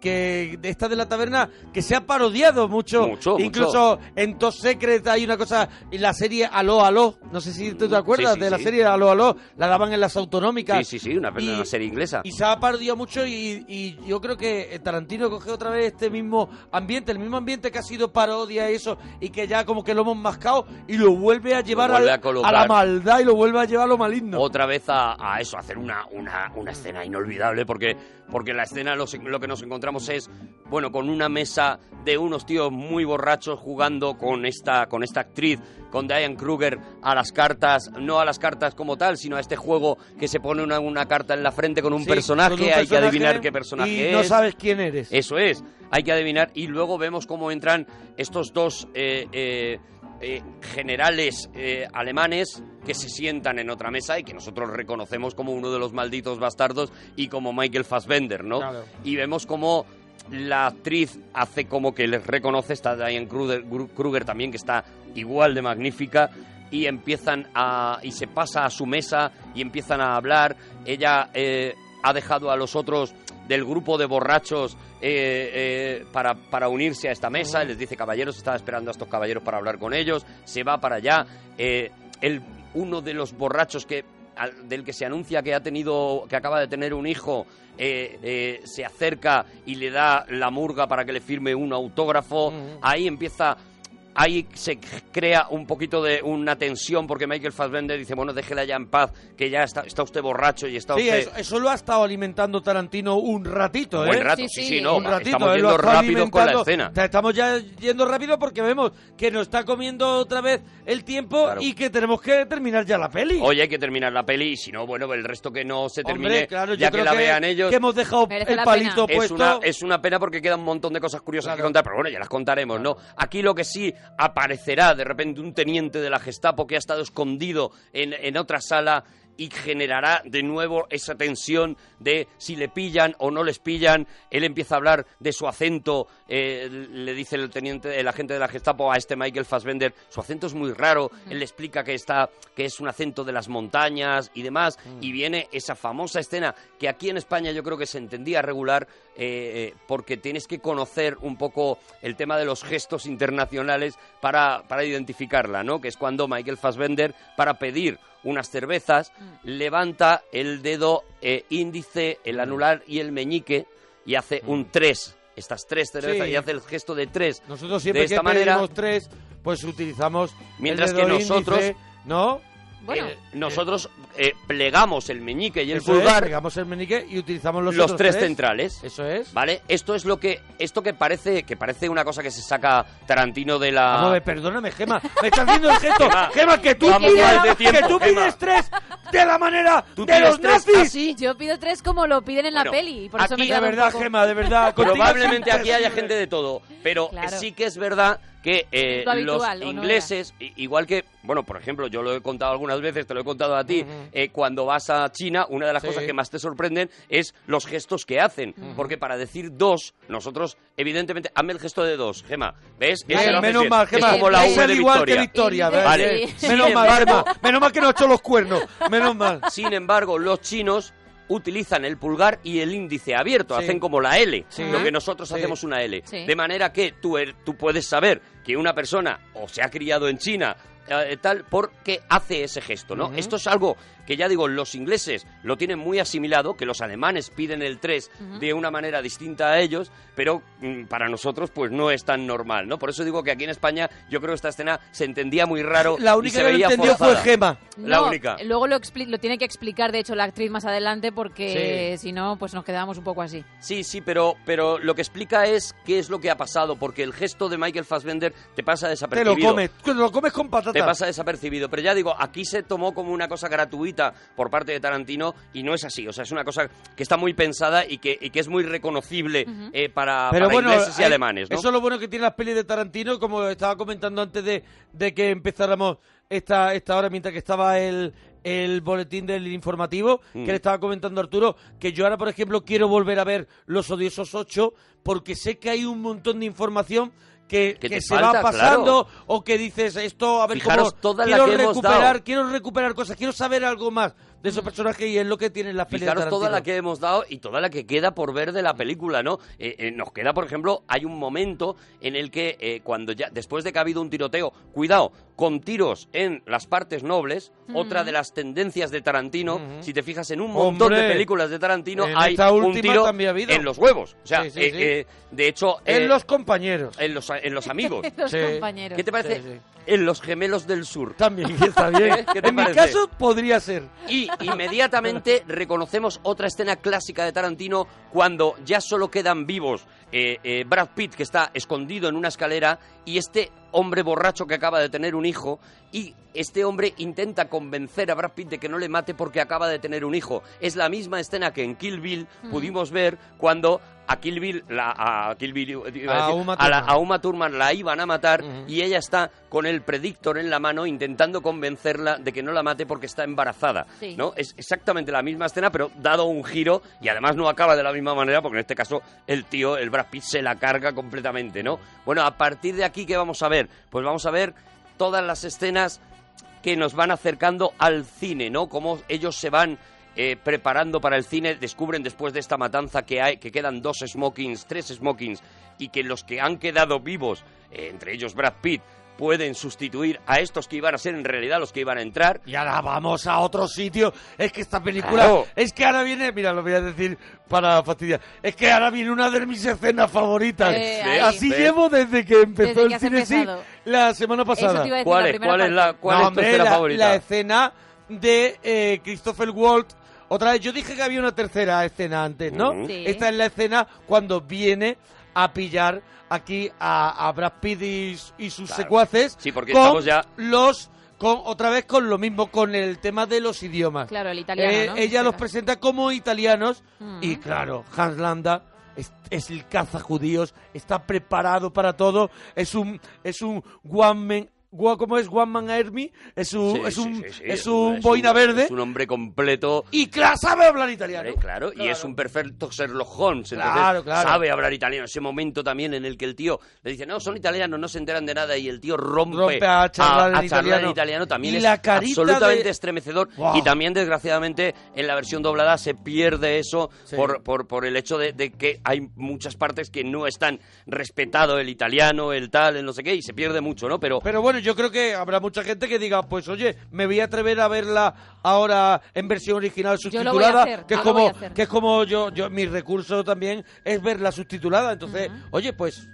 que de esta de la taberna que se ha parodiado mucho. Mucho, Incluso en Top Secret hay una cosa, en la serie Aló, Aló, no sé si tú te acuerdas Sí, sí, de la sí. serie Aló, Aló, la daban en las autonómicas. Sí, sí, sí, una, Y- una serie inglesa. Y se ha parodiado mucho y, y yo creo que Tarantino coge otra vez este mismo ambiente, el mismo ambiente que ha sido parodia y eso, y que ya como que lo hemos mascado y lo vuelve a llevar vuelve al- a la maldad y lo vuelve a llevar a lo maligno. Otra vez a, a eso, a hacer una, una, una escena inolvidable, porque, porque la escena lo, lo que nos encontramos es, bueno, con una mesa de unos tíos muy borrachos jugando con esta, con esta actriz, con Diane Kruger, a las cartas, no a las cartas como tal, sino a este juego que se pone una, una carta en la frente con un Sí, personaje, con un hay que adivinar qué personaje y es. no sabes quién eres. Eso es, hay que adivinar. Y luego vemos cómo entran estos dos eh, eh, eh, generales eh, alemanes que se sientan en otra mesa y que nosotros reconocemos como uno de los malditos bastardos y como Michael Fassbender, ¿no? Claro. Y vemos cómo la actriz hace como que les reconoce, está Diane Kruger, Kruger también, que está igual de magnífica, y empiezan a... y se pasa a su mesa y empiezan a hablar. Ella eh, ha dejado a los otros del grupo de borrachos eh, eh, para, para unirse a esta mesa. Les dice, caballeros, estaba esperando a estos caballeros para hablar con ellos. Se va para allá. Eh, el, uno de los borrachos que al- del que se anuncia que ha tenido que acaba de tener un hijo eh, eh, se acerca y le da la murga para que le firme un autógrafo ahí empieza ahí se crea un poquito de una tensión porque Michael Fassbender dice bueno déjela ya en paz que ya está, está usted borracho y está Sí, usted eso, eso lo ha estado alimentando Tarantino un ratito, Un ¿eh? buen rato, sí, sí, no, un ratito. estamos yendo rápido con la escena. Estamos ya yendo rápido porque vemos que nos está comiendo otra vez el tiempo Claro. y que tenemos que terminar ya la peli. Oye, hay que terminar la peli y si no, bueno, el resto que no se termine, Hombre, claro, yo ya que creo la que, vean ellos. que hemos dejado Merece el palito pena. es puesto. una, es una pena porque queda un montón de cosas curiosas que contar, pero bueno, ya las contaremos, ¿no? Aquí lo que sí aparecerá de repente un teniente de la Gestapo que ha estado escondido en, en otra sala y generará de nuevo esa tensión de si le pillan o no les pillan. Él empieza a hablar de su acento, eh, le dice el teniente, el agente de la Gestapo a este Michael Fassbender, su acento es muy raro, él le explica que está, que es un acento de las montañas y demás, y viene esa famosa escena que aquí en España yo creo que se entendía regular eh, eh, porque tienes que conocer un poco el tema de los gestos internacionales para, para identificarla, ¿no? Que es cuando Michael Fassbender, para pedir unas cervezas, levanta el dedo eh, índice, el anular y el meñique y hace un 3. Estas tres cervezas Sí. y hace el gesto de 3. Nosotros siempre de esta que manera, tres, pues utilizamos Mientras el que nosotros- índice, ¿no? Bueno, eh, nosotros eh, plegamos el meñique y el Eso es, pulgar, pegamos el menique y utilizamos los, los, otros tres, centrales. Eso es. ¿Vale? Esto es lo que esto que parece que parece una cosa que se saca Tarantino de la ver, perdóname, Gema. Me estás haciendo el gesto. Gema, Gema, que tú pides, tiempo, que tú pides tres. de la manera ¿Tú de los tres nazis. así? Yo pido tres como lo piden en la peli. y Por eso me aquí- quedo De verdad. Gema, de verdad. Probablemente aquí haya gente de todo, pero Claro. sí que es verdad que eh, Lo los habitual, ¿o no ingleses, i- igual que, bueno, por ejemplo, yo lo he contado algunas veces, te lo he contado a ti, eh, cuando vas a China, una de las Sí. cosas que más te sorprenden es los gestos que hacen, porque para decir dos, nosotros, evidentemente, hazme el gesto de dos, Gema, ¿ves? Bien, Ese menos mal, Gema. Es como la V de igual Victoria. que Victoria. ¿ves? Vale. Sí. Menos mal. Menos mal que no ha hecho los cuernos. Menos mal. Sin embargo, los chinos utilizan el pulgar y el índice abierto, Sí. hacen como la L, Sí. lo que nosotros Sí. hacemos una L. De manera que tú, er- tú puedes saber que una persona o se ha criado en China eh, tal porque hace ese gesto, ¿no? Esto es algo que ya digo, los ingleses lo tienen muy asimilado, que los alemanes piden el 3 de una manera distinta a ellos, pero mm, para nosotros pues no es tan normal, ¿no? Por eso digo que aquí en España yo creo que esta escena se entendía muy raro La y única se que lo entendió fue. Gema. La única. Luego lo, lo tiene que explicar, de hecho, la actriz más adelante, porque si no, pues nos quedábamos un poco así. Sí, sí, pero, pero lo que explica es qué es lo que ha pasado, porque el gesto de Michael Fassbender te pasa Te desapercibido. lo comes. Te lo comes con patatas. Te pasa desapercibido. Pero ya digo, aquí se tomó como una cosa gratuita por parte de Tarantino y no es así. O sea, es una cosa que está muy pensada y que, y que es muy reconocible eh, para, Pero para bueno, ingleses y hay- alemanes, ¿no? eso es lo bueno que tiene las pelis de Tarantino, como estaba comentando antes de, de que empezáramos esta, esta hora, mientras que estaba el, el boletín del informativo, Mm. que le estaba comentando Arturo, que yo ahora, por ejemplo, quiero volver a ver Los Odiosos 8, porque sé que hay un montón de información que, Que que te se falta, va pasando claro. o que dices esto a ver Fijaros cómo toda la quiero hemos recuperar dado. quiero recuperar cosas quiero saber algo más de esos personajes y es lo que tienen las de Fijaros toda la que hemos dado y toda la que queda por ver de la película, ¿no? Eh, eh, nos queda, por ejemplo, hay un momento en el que eh, cuando ya, después de que ha habido un tiroteo, cuidado, con tiros en las partes nobles, otra de las tendencias de Tarantino, si te fijas en un montón Hombre, de películas de Tarantino, hay esta un última tiro ha en los huevos. O sea, Sí, sí, eh, sí. eh, de hecho... en eh, los compañeros en los, en los amigos. Los Sí. compañeros. ¿Qué te parece? Sí, sí. En los gemelos del sur. también está bien. ¿Qué te en mi caso podría ser Y inmediatamente reconocemos otra escena clásica de Tarantino cuando ya solo quedan vivos eh, eh, Brad Pitt, que está escondido en una escalera, y este hombre borracho que acaba de tener un hijo, y este hombre intenta convencer a Brad Pitt de que no le mate porque acaba de tener un hijo. Es la misma escena que en Kill Bill pudimos ver cuando a Kill Bill, la, a Kill Bill, iba a decir, A Uma a la- Thurman. a Uma Thurman la iban a matar y ella está con el predictor en la mano intentando convencerla de que no la mate porque está embarazada, Sí. ¿no? Es exactamente la misma escena, pero dado un giro y además no acaba de la misma manera porque en este caso el tío, el Brad Pitt, se la carga completamente, ¿no? Bueno, a partir de aquí, ¿qué vamos a ver? Pues vamos a ver todas las escenas que nos van acercando al cine, ¿no? Cómo ellos se van eh, preparando para el cine, descubren después de esta matanza que hay, que quedan dos smokings, tres smokings, y que los que han quedado vivos, eh, entre ellos Brad Pitt, pueden sustituir a estos que iban a ser en realidad los que iban a entrar. Y ahora vamos a otro sitio. Es que esta película. Claro. Es que ahora viene. Mira, lo voy a decir para fastidiar. Es que ahora viene una de mis escenas favoritas. Eh. Así ¿Ves? llevo desde que empezó Desde que el has cine sí, la semana pasada. decir, ¿Cuál la es, primera cuál es la, cuál No, es tu hombre, escena la, favorita? la escena de eh, Christopher Waltz. Otra vez, yo dije que había una tercera escena antes, ¿no? Sí. Esta es la escena cuando viene a pillar aquí a, a Brad Pitt y, y sus Claro. secuaces. Sí, porque con estamos ya- los con otra vez con lo mismo con el tema de los idiomas. Claro, el italiano, Eh, ¿no? Ella los presenta como italianos Mm. y claro, Hans Landa es, es el caza judíos, está preparado para todo, es un es un one man ¿cómo es One Man Army? Es un Sí, es un sí, sí, es un boina un- verde Es un hombre completo. y claro, sabe hablar italiano. Hombre, claro, y es un perfecto Sherlock Holmes. Entonces, Claro, claro. sabe hablar italiano. Ese momento también en el que el tío le dice, no, son italianos, no se enteran de nada, y el tío rompe, Rompe a charlar en a italiano. italiano. También Y es la absolutamente de- estremecedor. Wow. Y también, desgraciadamente, en la versión doblada se pierde eso por, por, por el hecho de, de que hay muchas partes que no están respetado el italiano, el tal, el no sé qué, y se pierde mucho, ¿no? Pero, Pero bueno, yo creo que habrá mucha gente que diga, pues oye, me voy a atrever a verla ahora en versión original subtitulada, hacer, que es como que es como yo yo mi recurso también es verla subtitulada, entonces, oye, pues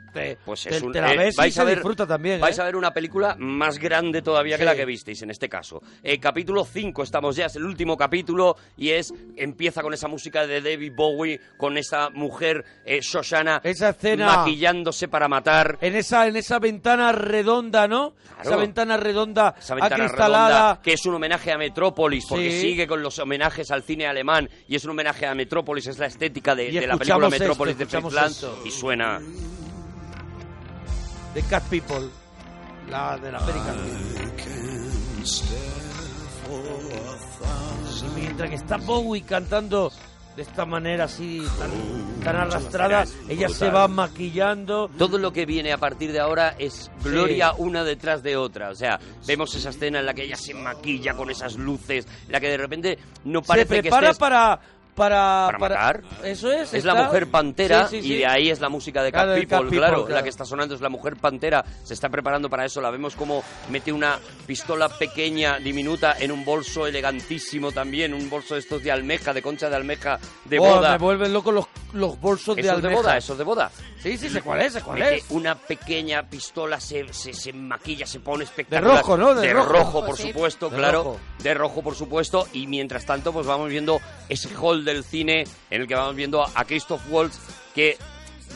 Pues es un, te la eh, vais a ver, disfruta también. Vais ¿eh? a ver una película más grande todavía que la que visteis en este caso. Eh, capítulo 5, estamos ya, es el último capítulo y es empieza con esa música de David Bowie, con esa mujer Shoshana Esa escena- maquillándose para matar. En esa, en esa ventana redonda, ¿no? Esa ventana redonda Esa ventana acristalada. redonda, que es un homenaje a Metrópolis, porque Sí. sigue con los homenajes al cine alemán y es un homenaje a Metrópolis, es la estética de, la película Metrópolis de Fritz y suena de Cat People, la de la América. Y mientras que está Bowie cantando de esta manera así tan, tan arrastrada, ella se va maquillando. Todo lo que viene a partir de ahora es gloria una detrás de otra. O sea, vemos esa escena en la que ella se maquilla con esas luces, en la que de repente no Se parece que prepara estés... para para, ¿Para matar? Eso es. Es la mujer pantera Sí, sí, y de ahí es la música de Cat Claro, de People, Cat People, claro, claro. La que está sonando es la mujer pantera. Se está preparando para eso. La vemos como mete una pistola pequeña, diminuta, en un bolso elegantísimo también. Un bolso de estos de almeja, de concha de almeja, de Oh, boda. Me vuelven loco los, los bolsos de almeja. de boda, esos de boda. Sí, sí, sé cuál es, sé cuál es. una pequeña pistola, se, se, se maquilla, se pone espectacular. rojo, ¿no? De rojo. por Sí. supuesto, De claro. rojo. De rojo, por supuesto. Y mientras tanto, pues vamos viendo ese hall del cine en el que vamos viendo a Christoph Waltz que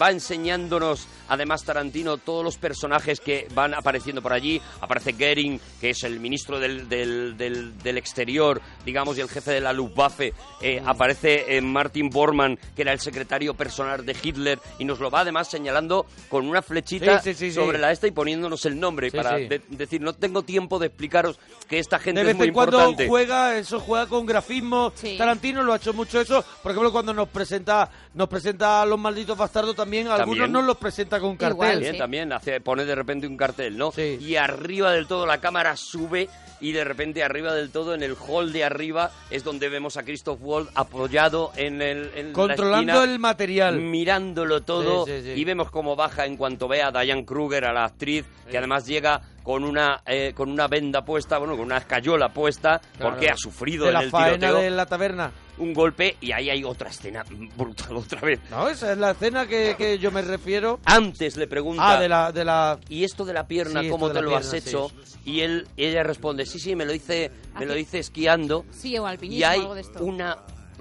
va enseñándonos, además Tarantino, todos los personajes que van apareciendo por allí. Aparece Goering, que es el ministro del, del, del- del exterior, digamos, y el jefe de la Luftwaffe. Eh, Mm. Aparece eh, Martin Bormann, que era el secretario personal de Hitler, y nos lo va además señalando con una flechita Sí, sí, sí, sí. sobre la esta y poniéndonos el nombre Sí, para sí. de- decir, no tengo tiempo de explicaros que esta gente De vez es muy en cuando importante. juega, eso juega con grafismo. Tarantino lo ha hecho mucho eso. Por ejemplo, cuando nos presenta, nos presenta a los malditos bastardos también, algunos También. nos los presenta con cartel. También, también hace, pone de repente un cartel, ¿no? Y arriba del todo la cámara sube y de repente arriba del todo, en el hall de arriba, es donde vemos a Christoph Waltz apoyado en el en la Controlando esquina, el material. mirándolo todo Sí, sí, sí. y vemos cómo baja en cuanto ve a Diane Kruger, a la actriz, que además llega con una eh, con una venda puesta, bueno, con una escayola puesta, Claro. porque ha sufrido de en la el faena tiroteo de la taberna. un golpe y ahí hay otra escena brutal otra vez. No, esa es la escena que, que yo me refiero. Antes le pregunta Ah, de la, de la... ¿Y esto de la pierna, Sí, cómo te lo has hecho? sí. Y él, ella responde, sí, sí, me lo hice, me lo hice esquiando. Sí, o alpinismo, y hay algo de esto. una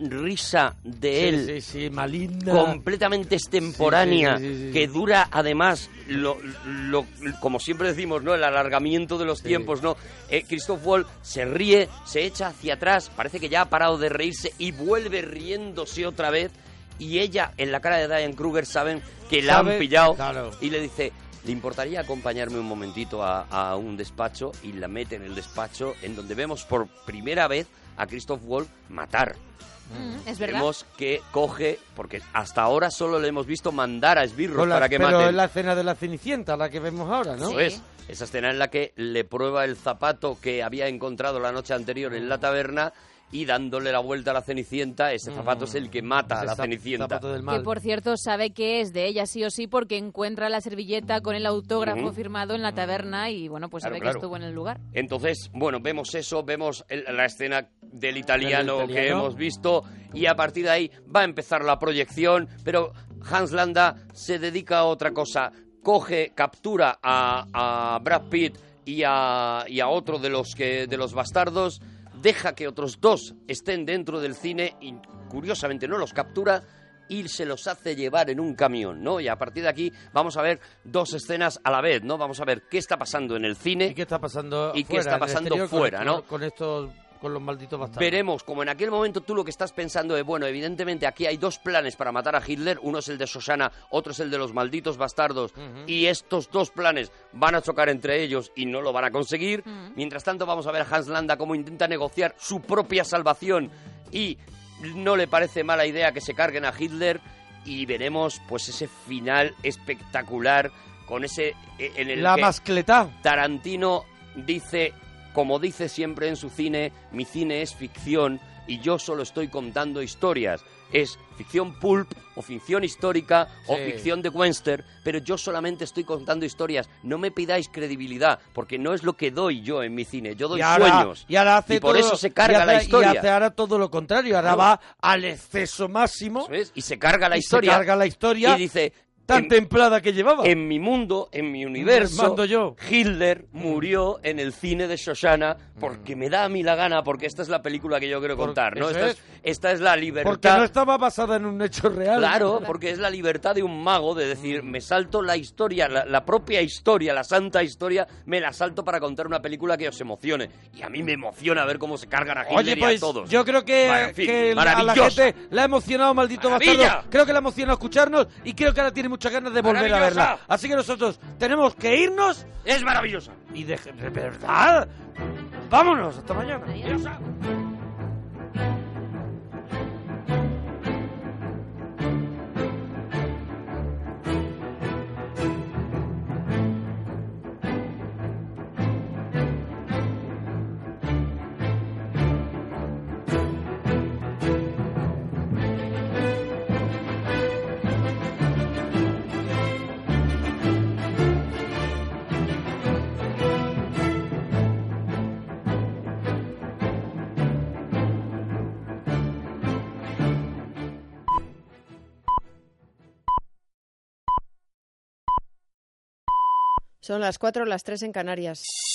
risa de él sí, sí, maligna. completamente extemporánea que dura además lo, lo- como siempre decimos no el alargamiento de los tiempos no eh, Christoph Waltz se ríe se echa hacia atrás parece que ya ha parado de reírse y vuelve riéndose otra vez y ella en la cara de Diane Kruger saben que la Sabe- han pillado claro. y le dice ¿Le importaría acompañarme un momentito a, a un despacho? Y la mete en el despacho en donde vemos por primera vez a Christoph Waltz matar. Mm, es verdad. Vemos que coge, porque hasta ahora solo le hemos visto mandar a esbirros para que pero maten. es la escena de la Cenicienta, la que vemos ahora, ¿no? Eso es. Esa escena en la que le prueba el zapato que había encontrado la noche anterior en la taberna y dándole la vuelta a la Cenicienta, ese zapato es el que mata a la Cenicienta. zapato del Que por cierto sabe que es de ella sí o sí porque encuentra la servilleta con el autógrafo firmado en la taberna y bueno, pues Claro, sabe claro. que estuvo en el lugar. Entonces, bueno, vemos eso, vemos el- la escena del italiano, Del italiano. que hemos visto y a partir de ahí va a empezar la proyección, pero Hans Landa se dedica a otra cosa, coge, captura a, a Brad Pitt y a, y a otro de los, que, de los bastardos, deja que otros dos estén dentro del cine y curiosamente no los captura y se los hace llevar en un camión, ¿no? Y a partir de aquí vamos a ver dos escenas a la vez, ¿no? Vamos a ver qué está pasando en el cine. ¿Y qué está pasando ¿Y qué fuera, está en el pasando exterior fuera, no? Con estos, con los malditos bastardos. Veremos, como en aquel momento tú lo que estás pensando es, bueno, evidentemente aquí hay dos planes para matar a Hitler, uno es el de Shoshana, otro es el de los malditos bastardos, y estos dos planes van a chocar entre ellos y no lo van a conseguir. Mientras tanto vamos a ver a Hans Landa cómo intenta negociar su propia salvación y no le parece mala idea que se carguen a Hitler y veremos pues ese final espectacular con ese eh, en el La que mascletá. Tarantino dice, como dice siempre en su cine, mi cine es ficción y yo solo estoy contando historias. Es ficción pulp o ficción histórica o ficción de western, pero yo solamente estoy contando historias. No me pidáis credibilidad, porque no es lo que doy yo en mi cine. Yo doy y ahora, sueños. Y ahora hace Y por todo- eso se carga y hace- la historia. Y hace ahora todo lo contrario. Ahora va al exceso máximo. Eso es, Y se carga la y se historia. carga la historia. Y dice, tan templada que llevaba. En mi mundo, en mi universo, Mando yo. Hitler murió en el cine de Shoshana porque me da a mí la gana, porque esta es la película que yo quiero contar, ¿no? Esta es. es, esta es la libertad. Porque no estaba basada en un hecho real. Claro, porque es la libertad de un mago de decir, me salto la historia, la, la propia historia, la santa historia, me la salto para contar una película que os emocione. Y a mí me emociona ver cómo se cargan a Hitler Oye, y a pues todos. yo creo que, Bueno, en fin, que a la gente le ha emocionado, maldito ¡Maravilla! bastardo. Creo que le ha emocionado escucharnos y creo que ahora tiene muchas ganas de volver a verla. Así que nosotros tenemos que irnos. Es maravillosa. Y de, de verdad, vámonos. Hasta mañana. Son las 4 las 3 en Canarias.